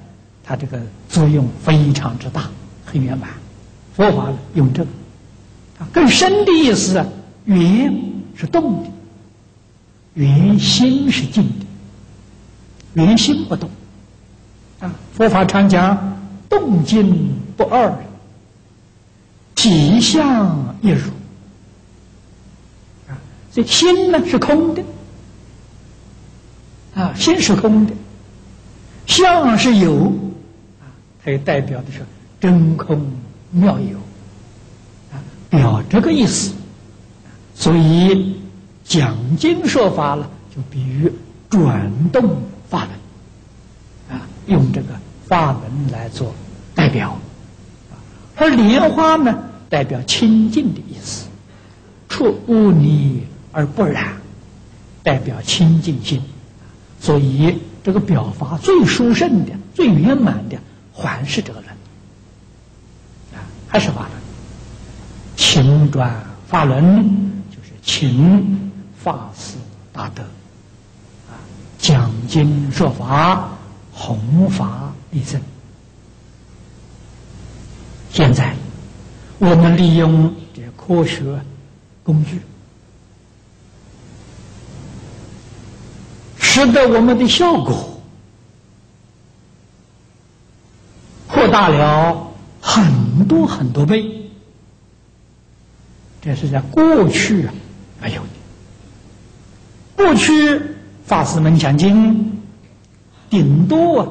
Speaker 1: 它这个作用非常之大，很圆满。佛法用这个，啊，更深的意思啊，圆是动的，圆心是静的，圆心不动，啊，佛法常讲动静不二，体相一如，啊，所以心呢是空的。啊，心是空的，相是有，它也代表的是真空妙有，啊，表这个意思。所以讲经说法了，就比喻转动法门，啊，用这个法门来做代表，而莲花呢，代表清净的意思，出污泥而不染，代表清净心。所以这个表法最殊胜的、最圆满的，还是这个人啊，还是法轮。勤转法轮，就是勤法师大德啊，讲经说法，弘法利生。现在，我们利用这科学工具，使得我们的效果扩大了很多很多倍。这是在过去啊没有的。过去法师们讲经，顶多啊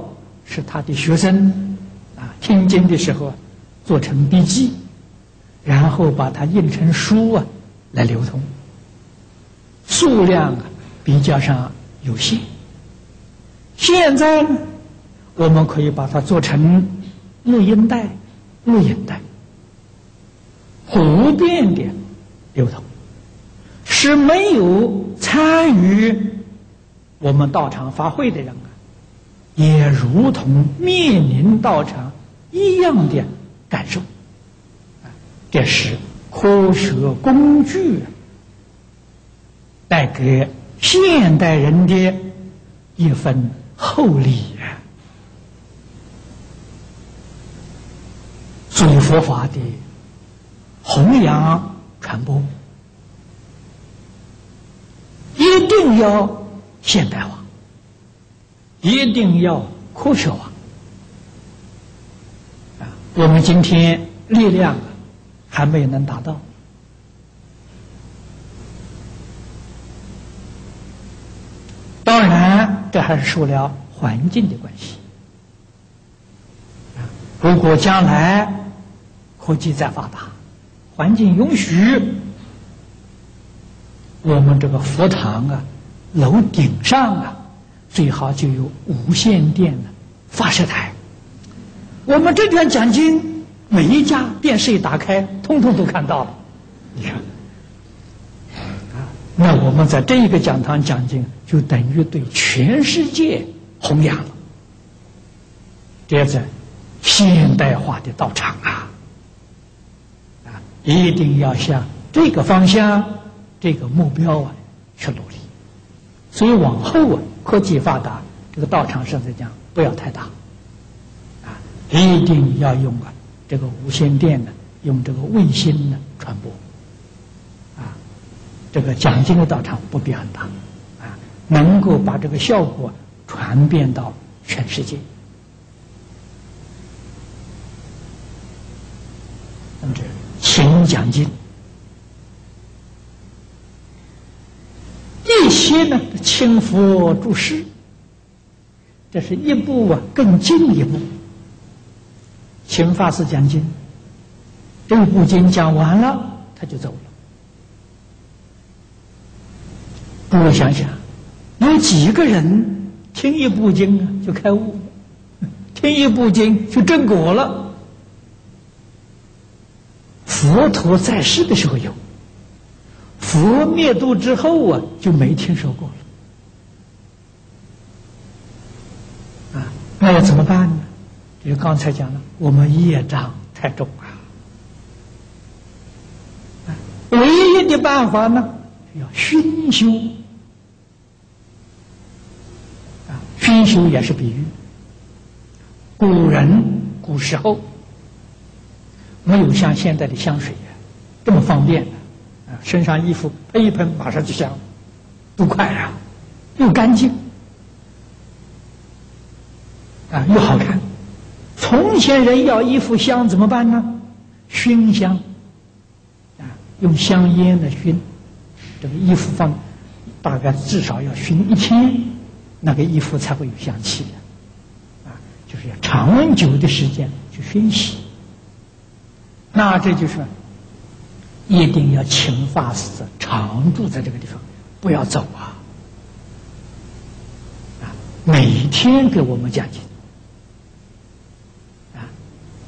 Speaker 1: 是他的学生啊听经的时候。做成笔记，然后把它印成书啊，来流通。数量啊比较上有限。现在呢，我们可以把它做成录音带、录影带，不变的流通，是没有参与我们道场发会的人啊，也如同面临道场一样的。感受，这是科学工具带给现代人的一份厚礼啊！所以佛法的弘扬传播一定要现代化，一定要科学化。我们今天力量还没有能达到，当然这还是受了环境的关系。如果将来科技再发达，环境允许，我们这个佛堂啊，楼顶上啊，最好就有无线电的发射台。我们这边讲经，每一家电视一打开，通通都看到了。你看，那我们在这一个讲堂讲经，就等于对全世界弘扬了。这在现代化的道场，啊，一定要向这个方向、这个目标啊去努力。所以往后啊，科技发达，这个道场上在讲不要太大。啊一定要用啊，这个无线电呢，用这个卫星呢传播，啊，这个讲经的道场不必很大，啊，能够把这个效果传遍到全世界。那请讲经，一些呢轻佛注释，这是一步啊更进一步。请法师讲经，这部经讲完了，他就走了。各位想想，有几个人听一部经啊就开悟，听一部经就正果了？佛陀在世的时候有，佛灭度之后啊就没听说过了。啊，那要怎么办呢？就刚才讲了，我们业障太重啊！唯一的办法呢，要熏修啊，熏修也是比喻。古人古时候没有像现在的香水这么方便啊，身上衣服喷一喷马上就香，多快啊，又干净啊，又好看。从前人要衣服香怎么办呢？熏香，啊，用香烟来熏，这个衣服放，大概至少要熏一天，那个衣服才会有香气的，啊，就是要长久的时间去熏洗。那这就是一定要勤发师常住在这个地方，不要走啊，啊，每天给我们讲经。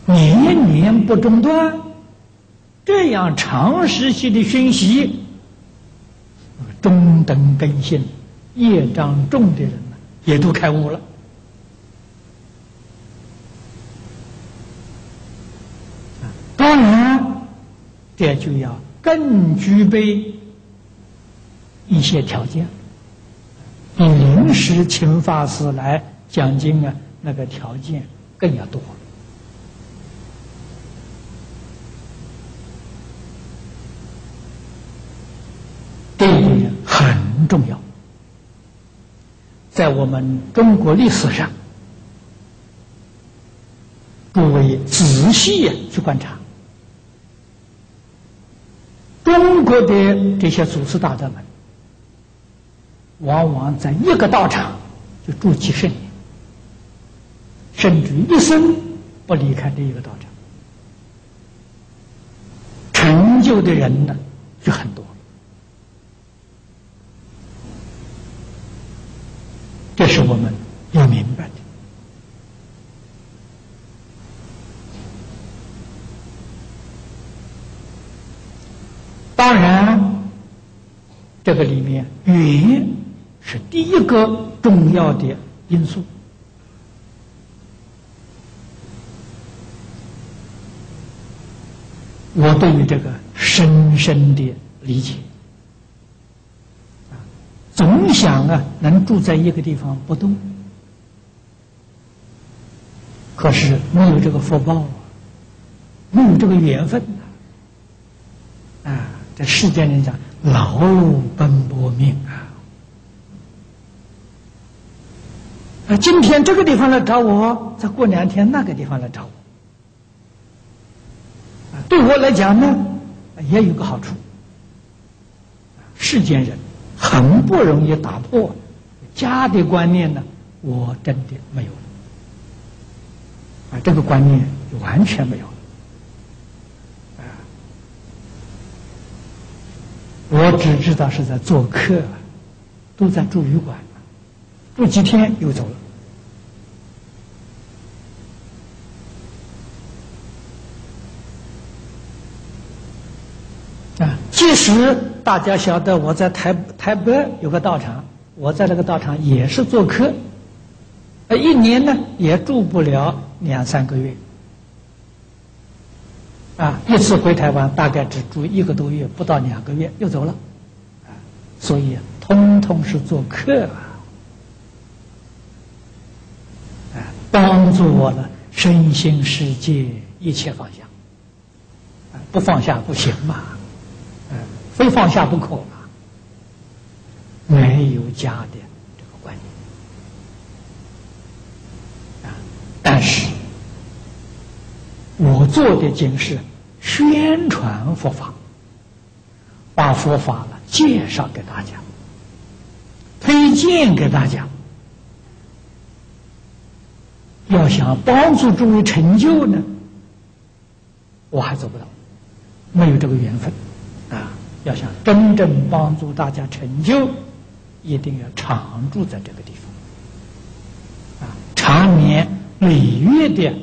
Speaker 1: 年年年不中断，这样长时期的熏习，中等根性、业障重的人呢，也都开悟了。当然，这就要更具备一些条件，比临时请法师来讲经啊，那个条件更要多。这一点很重要，在我们中国历史上，诸位仔细去观察。中国的这些祖师大德们，往往在一个道场就住几十年，甚至一生不离开这一个道场，成就的人呢就很多。这是我们要明白的。当然，这个里面缘是第一个重要的因素。我对于这个深深的理解，总想啊能住在一个地方不动，可是没有这个福报，没有这个缘分啊。在世间人讲，劳奔波命啊！啊，今天这个地方来找我，再过两天那个地方来找我。啊，对我来讲呢，也有个好处。世间人很不容易打破家的观念呢，我真的没有。啊，这个观念完全没有。我只知道是在做客，都在住旅馆，住几天又走了。啊，即使大家晓得我在台台北有个道场，我在那个道场也是做客，呃，一年呢也住不了两三个月。啊，一次回台湾大概只住一个多月，不到两个月又走了，所以通通是做客啊，帮助我的身心世界一切放下，不放下不行嘛，啊，非放下不可嘛，没有家的这个观念，啊，但是。我做的经是宣传佛法，把佛法介绍给大家，推荐给大家。要想帮助诸位成就呢，我还做不到，没有这个缘分啊！要想真正帮助大家成就，一定要常住在这个地方，啊，长年累月的。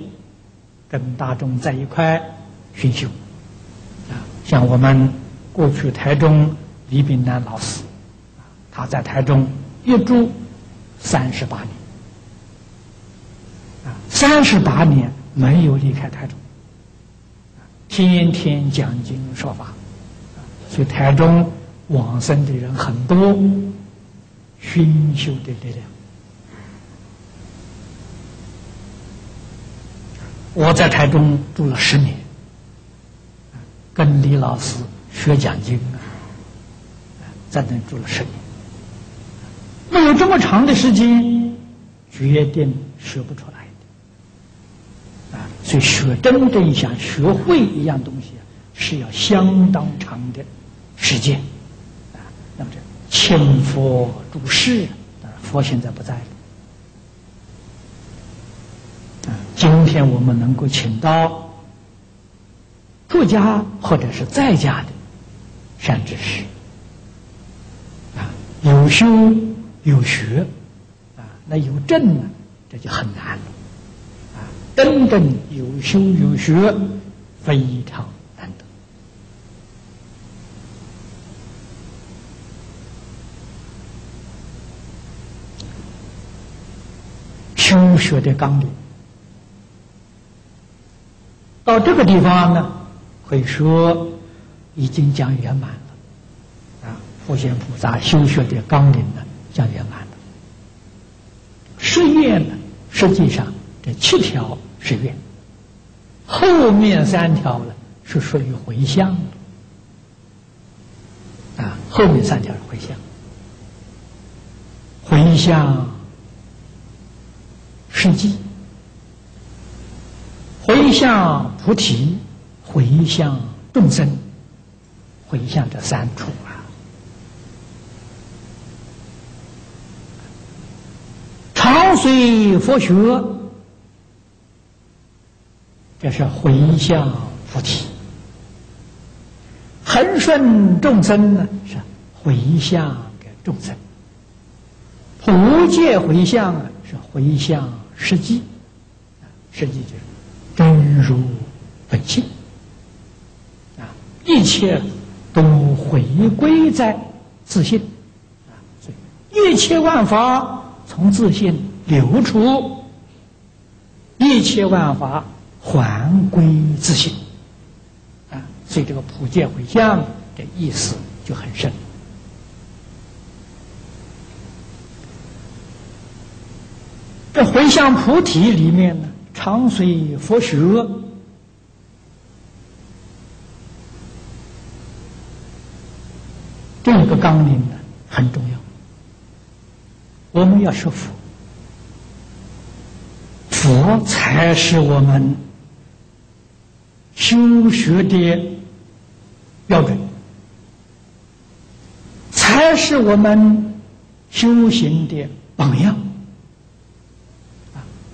Speaker 1: 跟大众在一块熏修，啊，像我们过去台中李炳南老师，他在台中一住三十八年，啊，三十八年没有离开台中，天天讲经说法，所以台中往生的人很多，熏修的力量。我在台中住了十年，跟李老师学讲经，在那住了十年，没有这么长的时间，决定学不出来的啊。所以学真正想学会一样东西，是要相当长的时间啊。那么这请佛注释，佛现在不在。今天我们能够请到出家或者是在家的善知识啊，有修有学啊，那有证呢，这就很难了啊。真正有修有学，非常难得。修学的纲领到这个地方呢，可以说已经讲圆满了。啊，佛贤菩萨修学的纲领呢，讲圆满了。十愿呢，实际上这七条是愿，后面三条呢是属于回向的。啊，后面三条是回向，回向世际，回向菩提，回向众生，回向这三处啊。常随佛学，这是回向菩提；恒顺众生呢，是回向给众生；普界回向啊，是回向实际，实际就是真如本性啊，一切都回归在自信啊，所以一切万法。从自信流出，一切万法还归自信，啊，所以这个普界回向的意思就很深。这回向菩提里面呢，常随佛学，这个纲领呢很重要。我们要说佛，佛才是我们修学的标准，才是我们修行的榜样。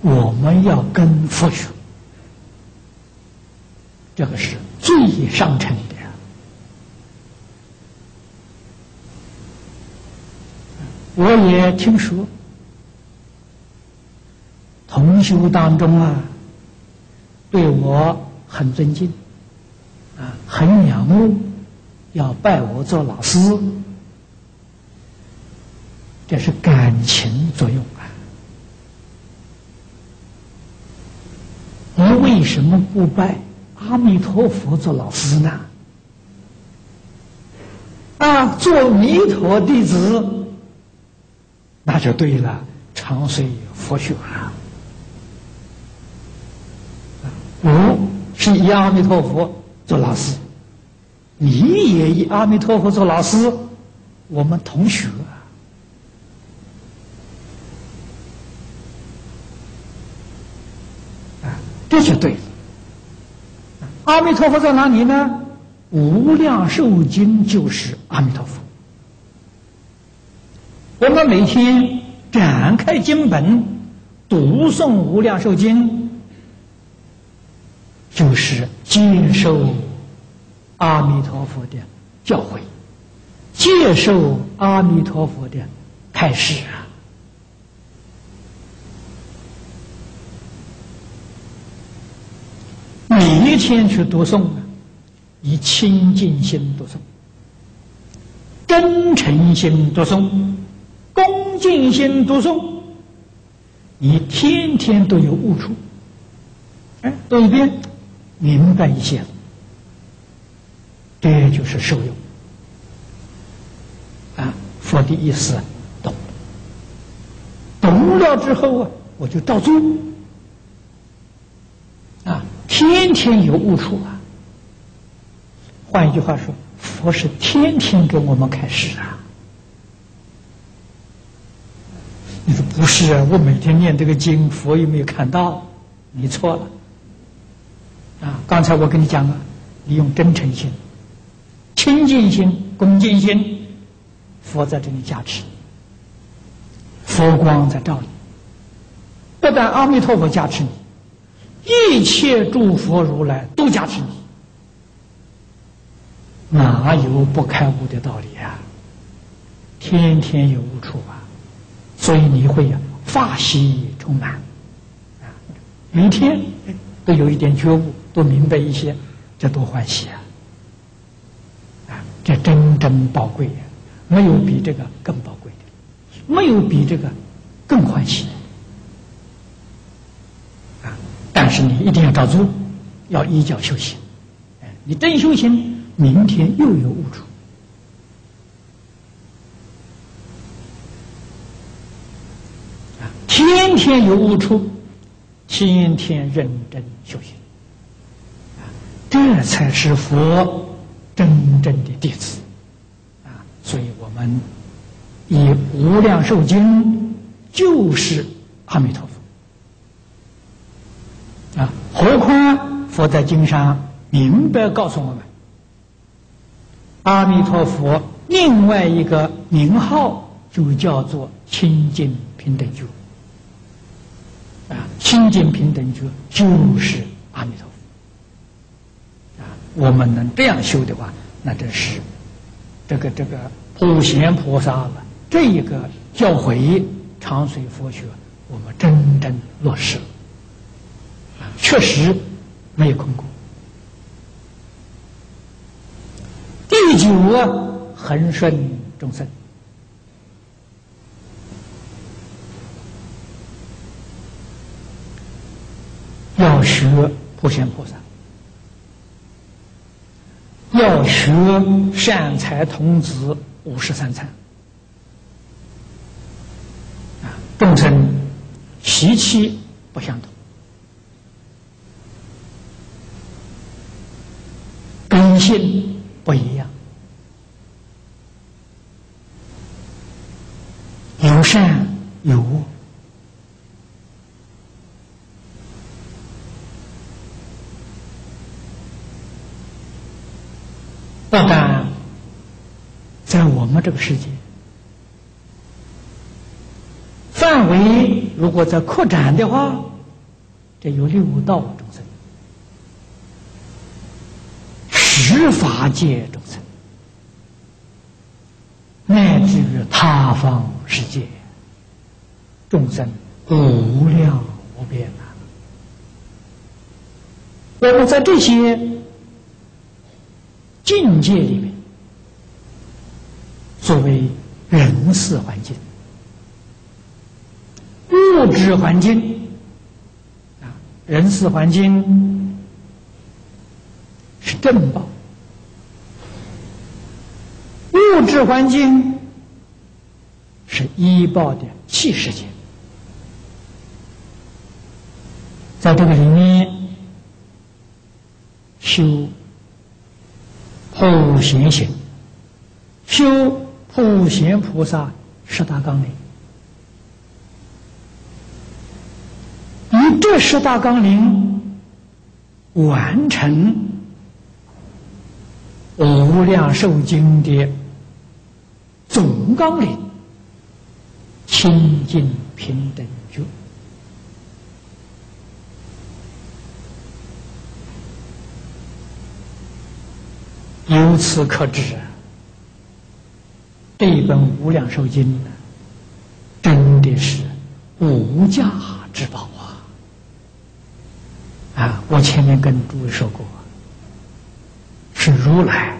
Speaker 1: 我们要跟佛学，这个是最上乘的。我也听说，同修当中啊，对我很尊敬，啊，很仰慕，要拜我做老师，这是感情作用啊。你为什么不拜阿弥陀佛做老师呢？啊，做弥陀弟子。那就对了，常随佛学啊！我是以阿弥陀佛做老师，你也以阿弥陀佛做老师，我们同学，这就对了。阿弥陀佛在哪里呢？无量寿经就是阿弥陀佛。我们每天展开经本，读诵《无量寿经》，就是接受阿弥陀佛的教诲，接受阿弥陀佛的开示啊！每一天去读诵啊，以清净心读诵，真诚心读诵。恭敬心读诵，你天天都有悟处，哎，读一遍，明白一些了，这就是受用。啊，佛的意思懂，懂了之后啊，我就照做，天天有悟处啊。换一句话说，佛是天天给我们开示啊。你说不是啊？我每天念这个经，佛有没有看到？你错了。啊，刚才我跟你讲了，你用真诚心、清净心、恭敬心，佛在这里加持，佛光在照你。不但阿弥陀佛加持你，一切诸佛如来都加持你，哪有不开悟的道理啊？天天有悟处啊！所以你会呀，法喜充满，啊，每天都有一点觉悟，都明白一些，这多欢喜啊！啊，这真真宝贵呀，没有比这个更宝贵的，没有比这个更欢喜的啊！但是你一定要照做，要依教修行。你真修行，明天又有悟处。天天有悟处，天天认真修行，啊，这才是佛真正的弟子，啊，所以我们以《无量寿经》就是阿弥陀佛，何况佛在经上明白告诉我们，阿弥陀佛另外一个名号就叫做清净平等觉。啊，清净平等觉就是阿弥陀佛。啊，我们能这样修的话，那真是这个这个普贤菩萨了这一个教诲长随佛学，我们真正落实了。确实没有空过。第九啊，恒顺众生。要学普贤菩萨，要学善财童子五十三参啊，众生习气不相同，性不一样，有善有恶。不但在我们这个世界范围，如果在扩展的话，这有六道众生、十法界众生，乃至于他方世界众生，无量无边啊！我们在这些。境界里面，作为人事环境、物质环境啊，人事环境是正报，物质环境是医报的气世界，在这个里面修。普贤行，修普贤菩萨十大纲领，以这十大纲领完成无量寿经的总纲领，清净平等觉。由此可知，这一本《无量寿经》呢，真的是无价之宝啊！啊，我前面跟诸位说过，是如来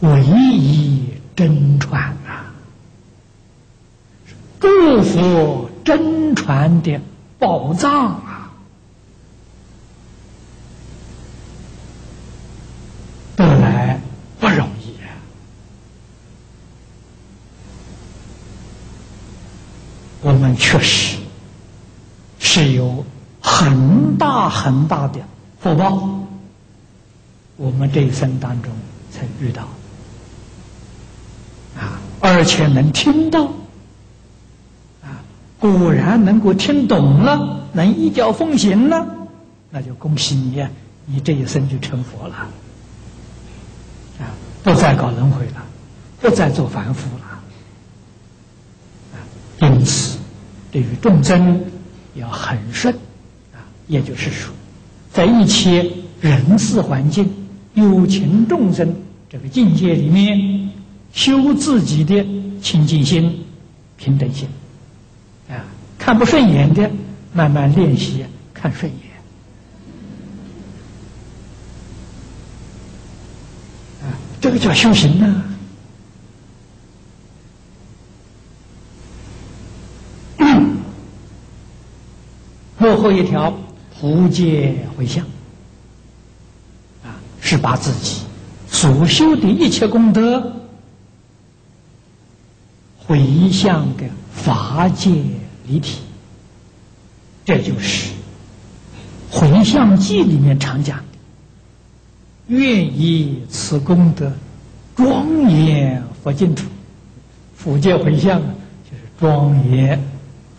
Speaker 1: 唯一真传啊，诸佛真传的宝藏啊！得来不容易啊。我们确实是有很大很大的福报，我们这一生当中才遇到，而且能听到啊，果然能够听懂了，能一教奉行了，那就恭喜你，你这一生就成佛了啊，不再搞轮回了，不再做凡夫了啊，因此。对于众生要很顺啊，也就是说，在一切人事环境、有情众生这个境界里面，修自己的清净心、平等心啊，看不顺眼的慢慢练习看顺眼。啊，这个叫修行呐。*clears throat* 幕后一条，普界回向，啊，是把自己所修的一切功德回向给法界离体。这就是《回向记》里面常讲：“愿以此功德庄严佛净土。”普界回向啊，就是庄严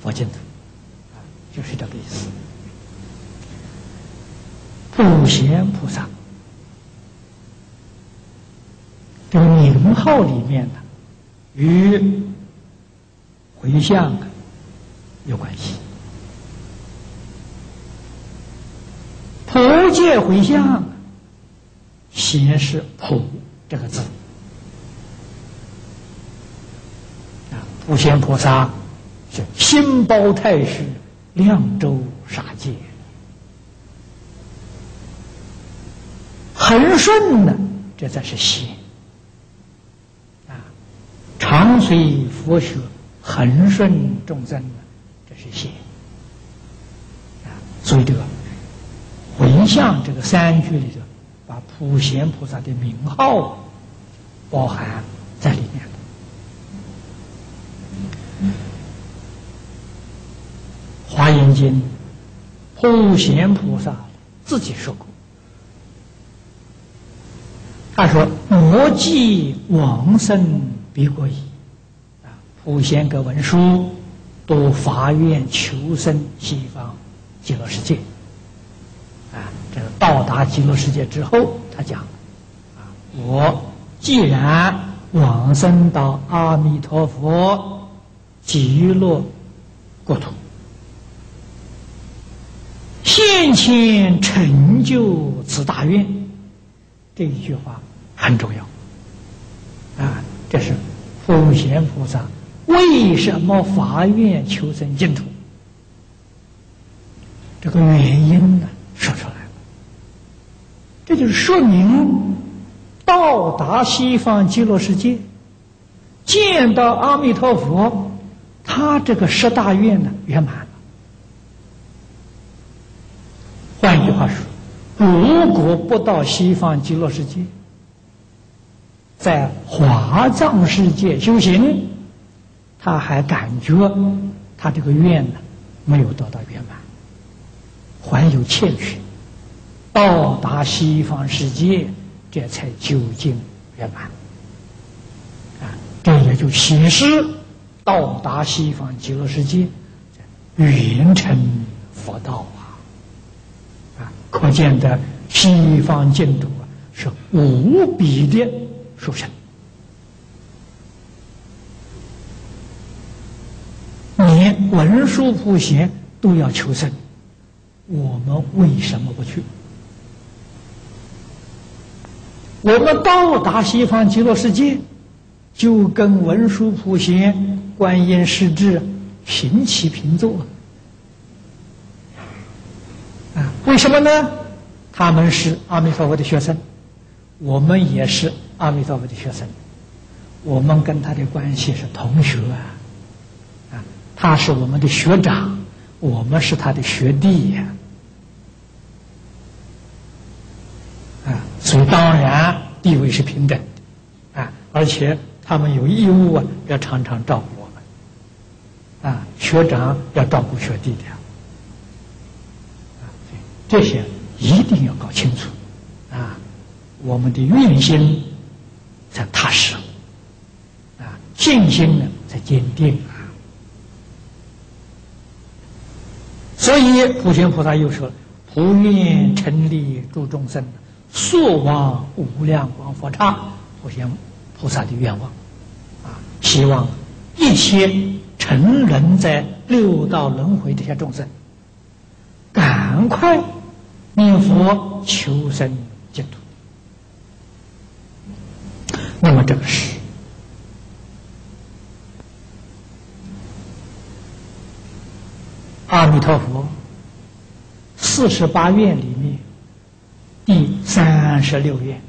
Speaker 1: 佛净土。就是这个意思。普贤菩萨这个名号里面呢，与回向有关系。普界回向，显示“普”这个字啊，普贤菩萨是心包太虚。凉州杀戒，恒顺呢，这才是心啊！长随佛学，恒顺众生，这是贤啊！所以这个回向这个三句里头，把普贤菩萨的名号包含在里面。华严经，普贤菩萨自己说过：“他说，莫记往生彼国矣。”啊，普贤跟文殊都发愿求生西方极乐世界。啊，这个到达极乐世界之后，他讲：“啊，我既然往生到阿弥陀佛极乐国土。”现前成就此大愿，这一句话很重要啊！这是普贤菩萨为什么发愿求生净土？这个原因呢，说出来了。这就是说明到达西方极乐世界，见到阿弥陀佛，他这个十大愿呢圆满了。换句话说，如果不到西方极乐世界，在华藏世界修行，他还感觉他这个愿呢没有得到圆满，还有欠缺。到达西方世界，这才究竟圆满。啊，这也就显示到达西方极乐世界，圆成佛道啊！啊。可见的西方净土啊，是无比的殊胜。连文殊普贤都要求生，我们为什么不去？我们到达西方极乐世界，就跟文殊普贤、观音世智平起平坐啊。为什么呢？他们是阿弥陀佛的学生，我们也是阿弥陀佛的学生，我们跟他的关系是同学，啊，他是我们的学长，我们是他的学弟呀，啊，所以当然地位是平等的，啊，而且他们有义务啊，要常常照顾我们，啊，学长要照顾学弟的。这些一定要搞清楚，啊，我们的用心才踏实，啊，信心呢才坚定所以普贤菩萨又说：“普愿成立诸众生，速往无量光佛刹。”普贤菩萨的愿望，啊，希望一切沉沦在六道轮回这些众生，赶快。念佛求生净土，那么这个是阿弥陀佛四十八愿里面第三十六愿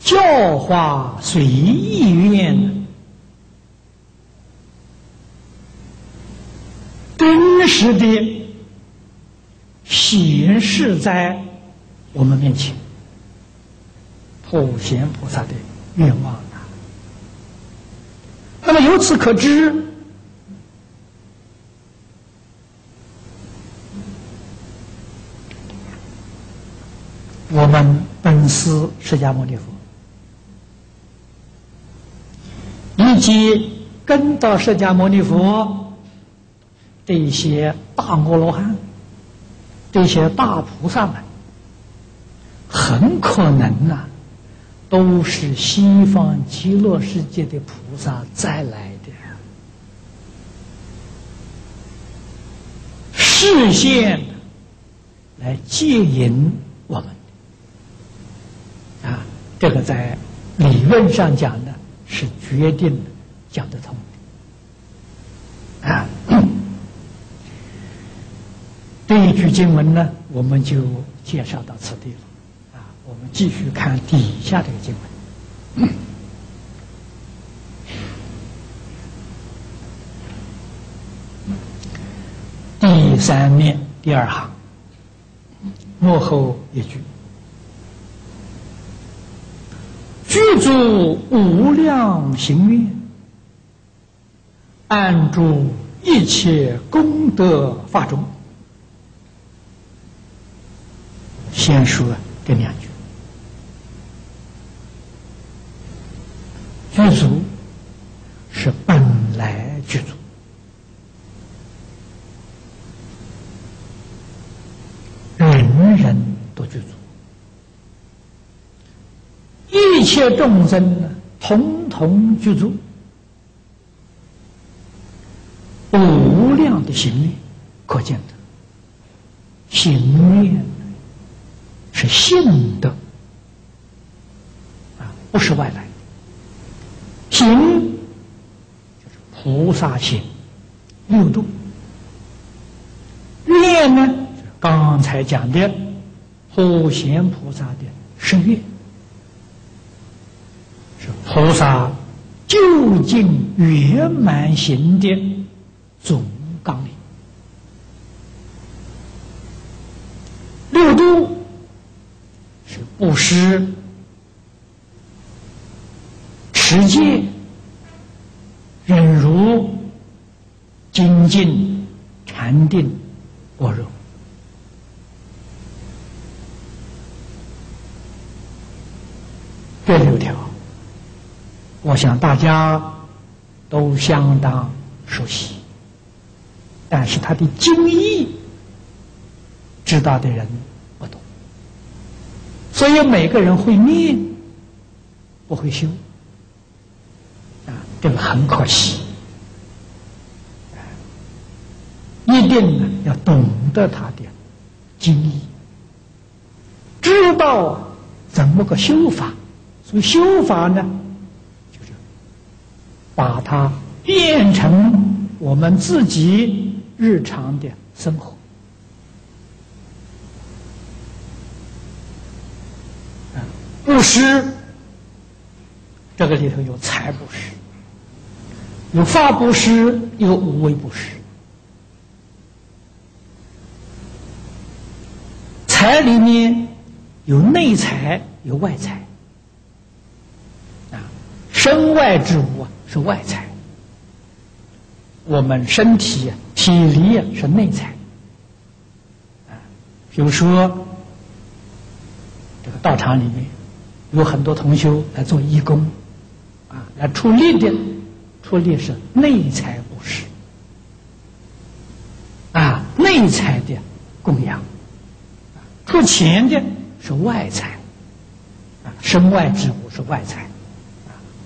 Speaker 1: 教化随意愿，真实的显示在我们面前，普贤菩萨的愿望。那么由此可知。我们本师释迦牟尼佛，以及跟到释迦牟尼佛这些大阿罗汉、这些大菩萨们，很可能呐，都是西方极乐世界的菩萨再来的，视线来接引我们。这个在理论上讲呢，是决定讲得通的啊。这一句经文呢，我们就介绍到此地了啊。我们继续看底下这个经文，第三面第二行幕后一句。具足无量行愿，安住一切功德法中。先说这两句，具足是本来具足，人人都具足。一一切众生呢，统统具足无量的行愿，可见的行愿是性的啊，不是外来。行就是菩萨行六度，愿呢，刚才讲的普贤菩萨的誓愿。菩萨究竟圆满行的总纲领，六度是布施、持戒、忍辱、精进、禅定、般若，这六条。我想大家都相当熟悉，但是他的精义知道的人不多，所以每个人会念，不会修，啊，这个很可惜，一定呢要懂得他的精义，知道怎么个修法，所以修法呢。把它变成我们自己日常的生活布施这个里头有财布施，有法布施，有无为布施。财里面有内财，有外财啊，身外之物啊。是外财，我们身体体力是内财。啊，比如说这个道场里面有很多同修来做义工，啊，来出力的，出力是内财布施，啊，内财的供养，出钱的是外财，啊，身外之物是外财，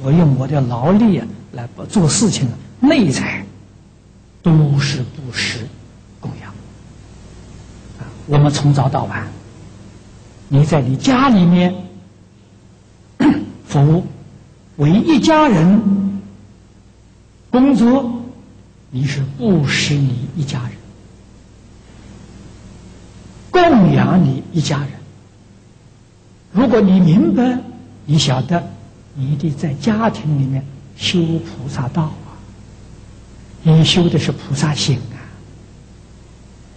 Speaker 1: 我用我的劳力啊。来做事情，内在都是布施供养！我们从早到晚，你在你家里面服务，为一家人工作，你是布施你一家人，供养你一家人。如果你明白，你晓得，你得在家庭里面修菩萨道啊，你修的是菩萨心啊，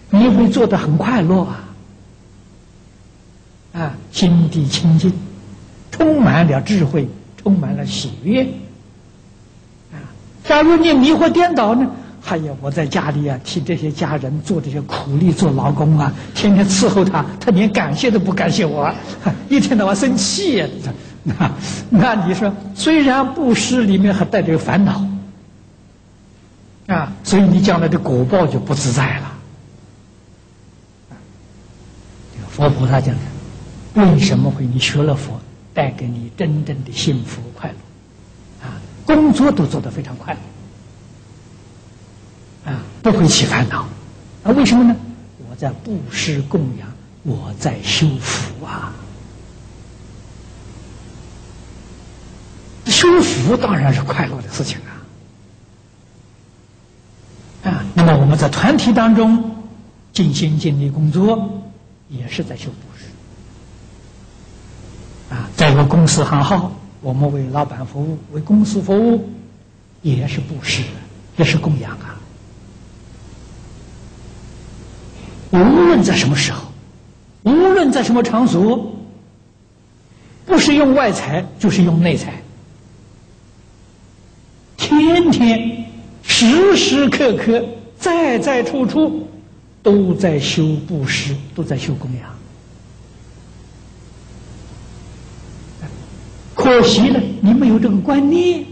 Speaker 1: 你会做得很快乐啊，啊，心地清净，充满了智慧，充满了喜悦。啊，假如你迷惑颠倒呢？哎呀，我在家里啊，替这些家人做这些苦力，做劳工啊，天天伺候他，他连感谢都不感谢我，一天到晚生气呀！那 *laughs* 那你说，虽然布施里面还带着烦恼啊，所以你将来的果报就不自在了。佛菩萨讲的，为什么会你学了佛，带给你真正的幸福快乐啊？工作都做得非常快乐。啊，不会起烦恼，啊，为什么呢？我在布施供养，我在修福啊。修福当然是快乐的事情啊。啊，那么我们在团体当中尽心尽力工作，也是在修布施。啊，在一个公司行号，我们为老板服务，为公司服务，也是布施，也是供养啊。无论在什么时候，无论在什么场所，不是用外财，就是用内财，天天、时时刻刻、在在处处，都在修布施，都在修供养。可惜了，你没有这个观念，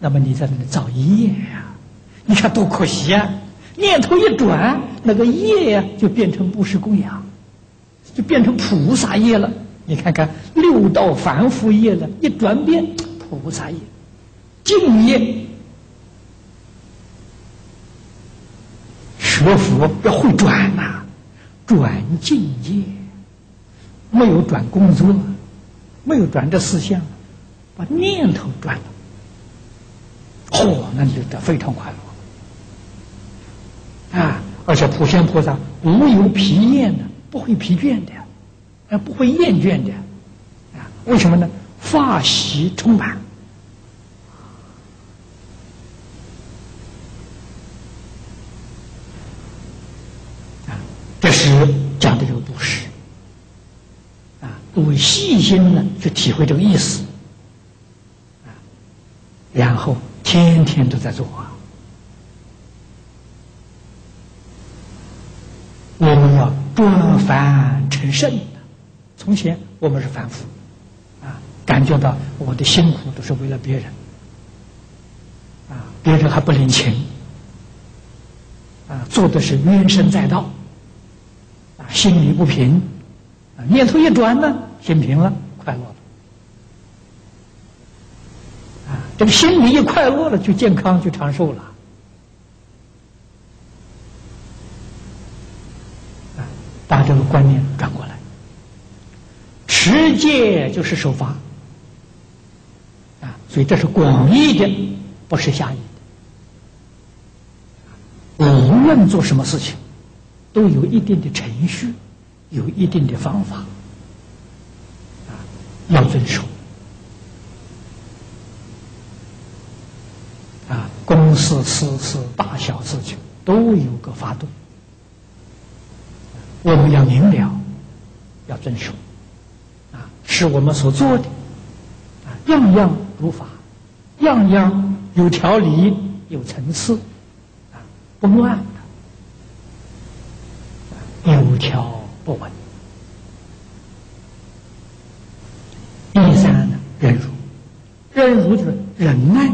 Speaker 1: 那么你在那里造业呀？你看多可惜啊！念头一转，那个业呀就变成布施供养，就变成菩萨业了。你看看六道凡夫业了，一转变菩萨业，净业。学佛要会转呐，转境界，没有转工作，没有转这四项，把念头转了，嚯，那就得非常快乐。啊！而且普贤菩萨无有疲厌的，不会疲倦的，啊，不会厌倦的，啊，为什么呢？法喜充满，啊，只讲的这个故事，啊，各位细心的去体会这个意思，啊，然后天天都在做啊。我们要转凡成圣的。从前我们是凡夫，啊，感觉到我的辛苦都是为了别人，啊，别人还不领情，啊，做的是冤声载道，心里不平，啊，念头一转呢，心平了，快乐了，啊，这个心里一快乐了，就健康，就长寿了。把这个观念转过来，持戒就是守法啊，所以这是广义的，不是狭义的。无论做什么事情，都有一定的程序，有一定的方法啊，要遵守。啊，公事私事大小事情都有个法度。我们要明了，要遵守，啊，是我们所做的，啊，样样如法，样样有条理、有层次，啊，不乱，有条不紊。第三呢，忍辱，忍辱就是忍耐，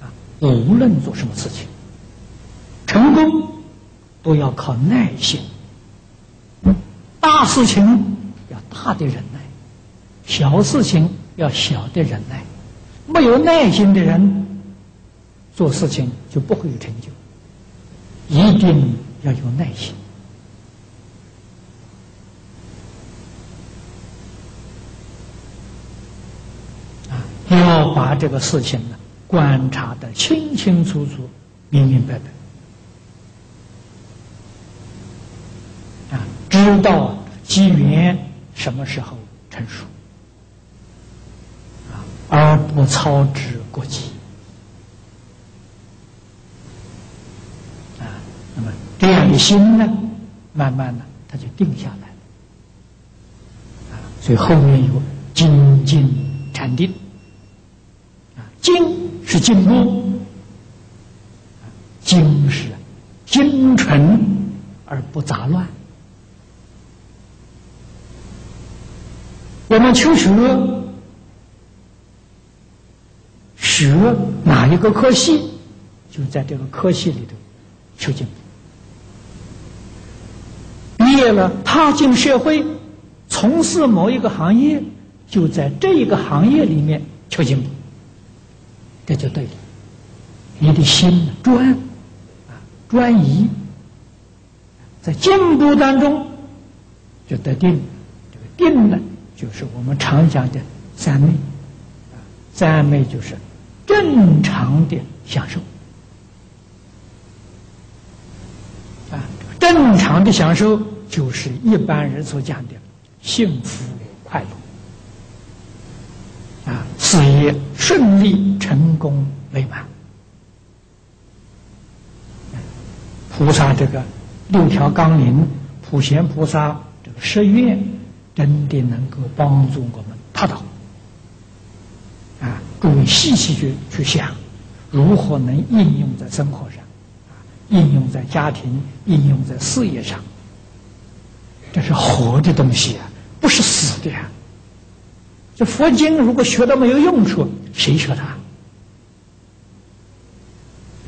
Speaker 1: 啊，无论做什么事情，成功。都要靠耐心，大事情要大的忍耐，小事情要小的忍耐。没有耐心的人，做事情就不会有成就。一定要有耐心，啊，把这个事情呢观察的清清楚楚、明明白白，啊，知道机缘什么时候成熟，啊，而不操之过急，啊，那么这样的心呢，慢慢的他就定下来了，啊，所以后面有精进禅定，精是进步。精是精纯而不杂乱。我们求学，学哪一个科系，就在这个科系里头求进步。毕业了，踏进社会，从事某一个行业，就在这一个行业里面求进步，这就对了。你的心专。专一，在进步当中就得定。这个定呢，就是我们常讲的三昧。啊，三昧就是正常的享受。啊，正常的享受就是一般人所讲的幸福快乐。啊，事业顺利、成功、美满。菩萨这个六条纲领，普贤菩萨这个誓愿，真的能够帮助我们达到。啊，各位细细去去想，如何能应用在生活上，应用在家庭，应用在事业上，这是活的东西啊，不是死的呀。这佛经如果学到没有用处，谁学它？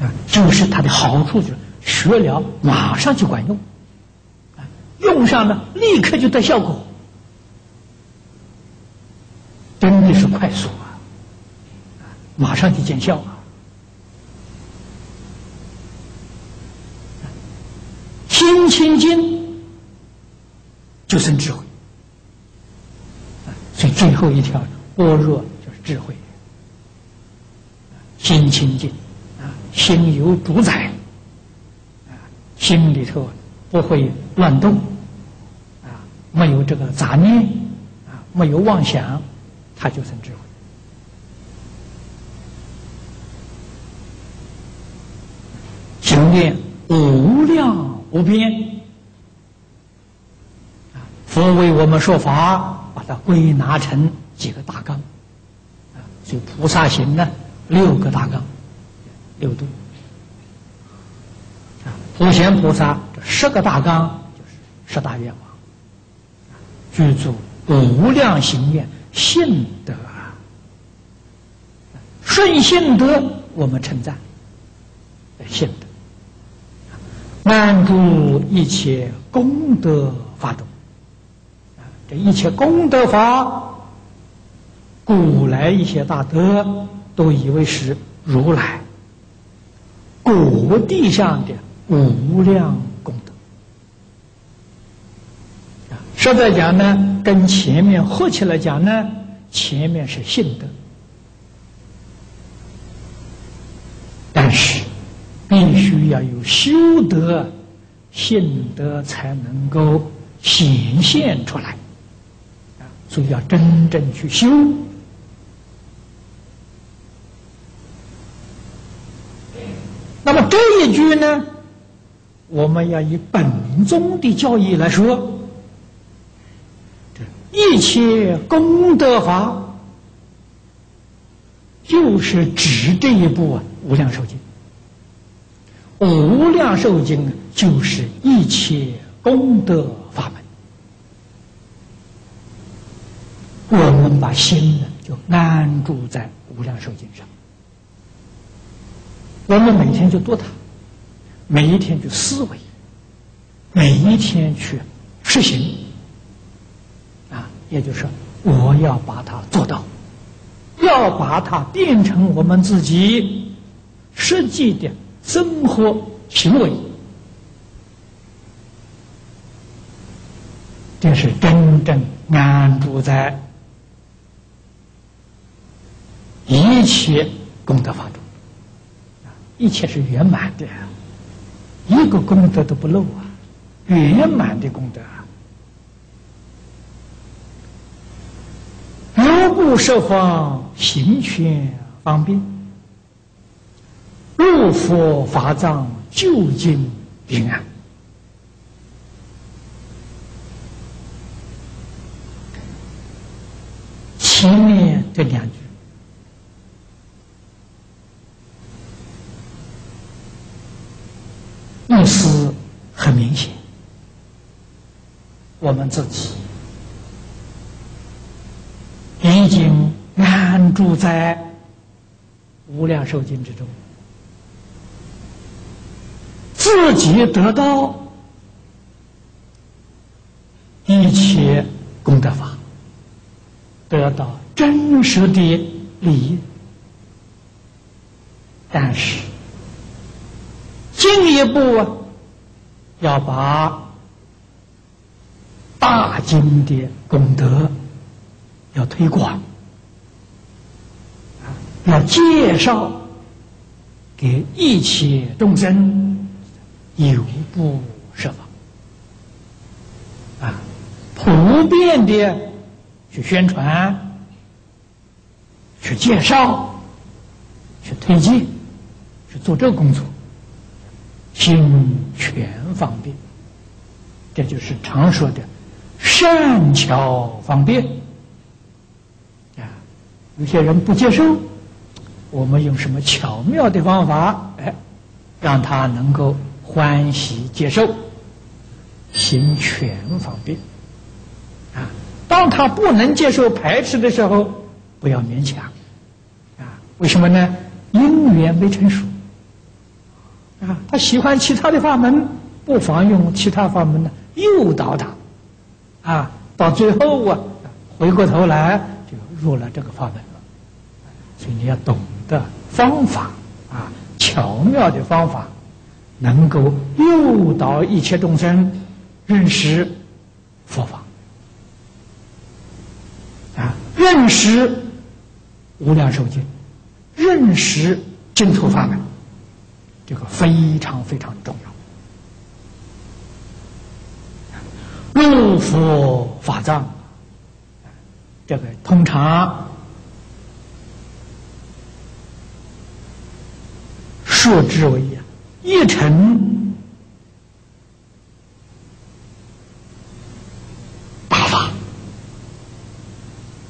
Speaker 1: 啊，就是它的好处就是。学了马上就管用，用上了立刻就得效果，真的是快速啊，马上就见效啊。心清净就生智慧，所以最后一条般若就是智慧，心清净啊，心有主宰。啊心里头不会乱动，啊，没有这个杂念，啊，没有妄想，它就成智慧。修炼无量无边，啊，佛为我们说法，把它归纳成几个大纲，啊，所以菩萨行呢，六个大纲，六度。普贤菩萨这十个大纲就是十大愿望，具足无量行愿，信德，顺信德我们称赞，信德，安住一切功德法动，啊，这一切功德法，古来一些大德都以为是如来，果地上的。无量功德啊！实在讲呢，跟前面合起来讲呢，前面是信德，但是必须要有修德，信德才能够显现出来！所以要真正去修。那么这一句呢？我们要以本宗的教义来说，一切功德法就是指这一部《无量寿经》。《无量寿经》就是一切功德法门。我们把心呢，就安住在《无量寿经》上，我们每天就读它。每一天去思维，每一天去实行，啊，也就是，我要把它做到，要把它变成我们自己实际的生活行为，这是真正安住在一切功德法中。一切是圆满的，一个功德都不漏啊，圆满的功德。如不设方行权方便，入佛法藏究竟平安。前面这两句，意思很明显，我们自己已经安住在无量寿经之中，自己得到一切功德法。得到真实的利益，但是进一步啊，要把大经的功德要推广，要介绍给一切众生，有不设法，啊，普遍的。去宣传，去介绍，去推进，去做这个工作，心全方便，这就是常说的善巧方便。啊，有些人不接受，我们用什么巧妙的方法，哎，让他能够欢喜接受，行权方便。啊当他不能接受排斥的时候，不要勉强，啊，为什么呢？因缘没成熟，啊，他喜欢其他的法门，不妨用其他法门呢诱导他，啊，到最后啊，回过头来就入了这个法门了，所以你要懂得方法，啊，巧妙的方法，能够诱导一切众生认识佛法啊。认识无量寿经，认识净土法门，这个非常非常重要。入佛法藏，这个通常说之为一尘。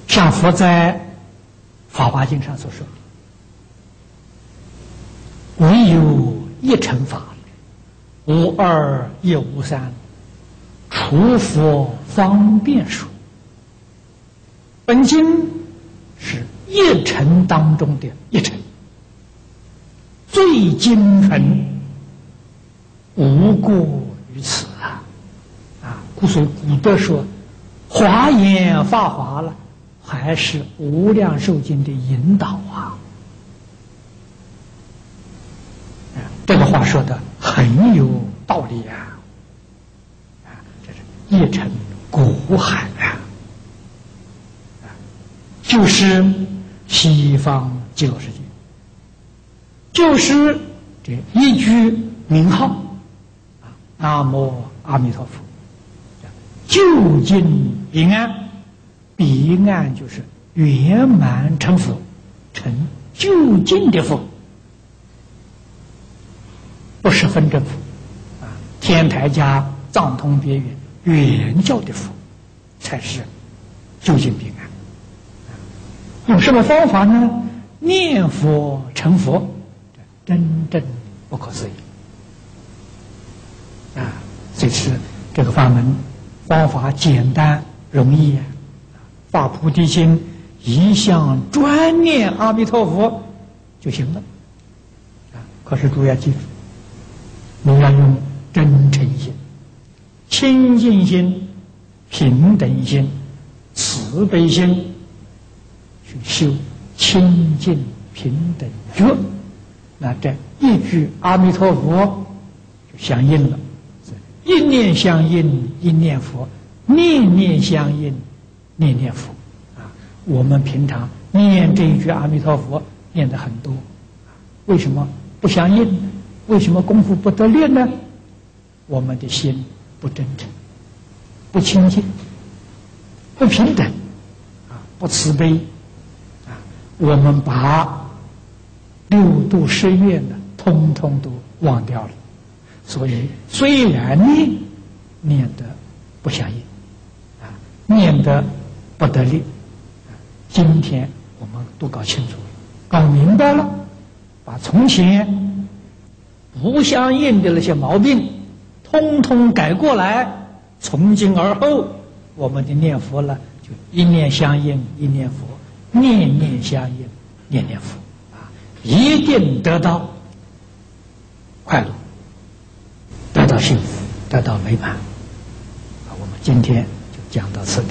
Speaker 1: 像佛在《法华经》上所说的：“唯有一乘法，无二亦无三，除佛方便说。”本经是一乘当中的一乘，最精纯，无过于此啊！啊，故所以古德说：“华严发华了。”还是无量寿经的引导啊！这个话说的很有道理！啊，这是一尘古海啊！就是西方极乐世界，就是这一句名号啊，南无阿弥陀佛，究竟平安。彼岸就是圆满成佛，成究竟的佛，不是分正佛啊。天台家藏通别圆圆教的佛，才是究竟平安。用什么方法呢？念佛成佛，真正不可思议啊！这次这个法门方法简单容易。发菩提心，一向专念阿弥陀佛就行了。啊！可是诸位要记住，你要用真诚心、清净心、平等心、慈悲心去修清净平等觉。那这一句阿弥陀佛就相应了，一念相应一念佛，念念相应。念念佛，啊，我们平常念这一句阿弥陀佛念的很多，为什么不相应，为什么功夫不得力呢？我们的心不真诚，不亲近，不平等，啊，不慈悲，啊，我们把六度十愿呢，通通都忘掉了。所以虽然念念得不相应，啊，念得不得力，今天我们都搞清楚了，搞明白了，把从前不相应的那些毛病。通通改过来，从今而后，我们的念佛了，就一念相应一念佛，念念相应念念佛，啊，一定得到快乐，得到幸福，得到美满。啊，我们今天就讲到这里。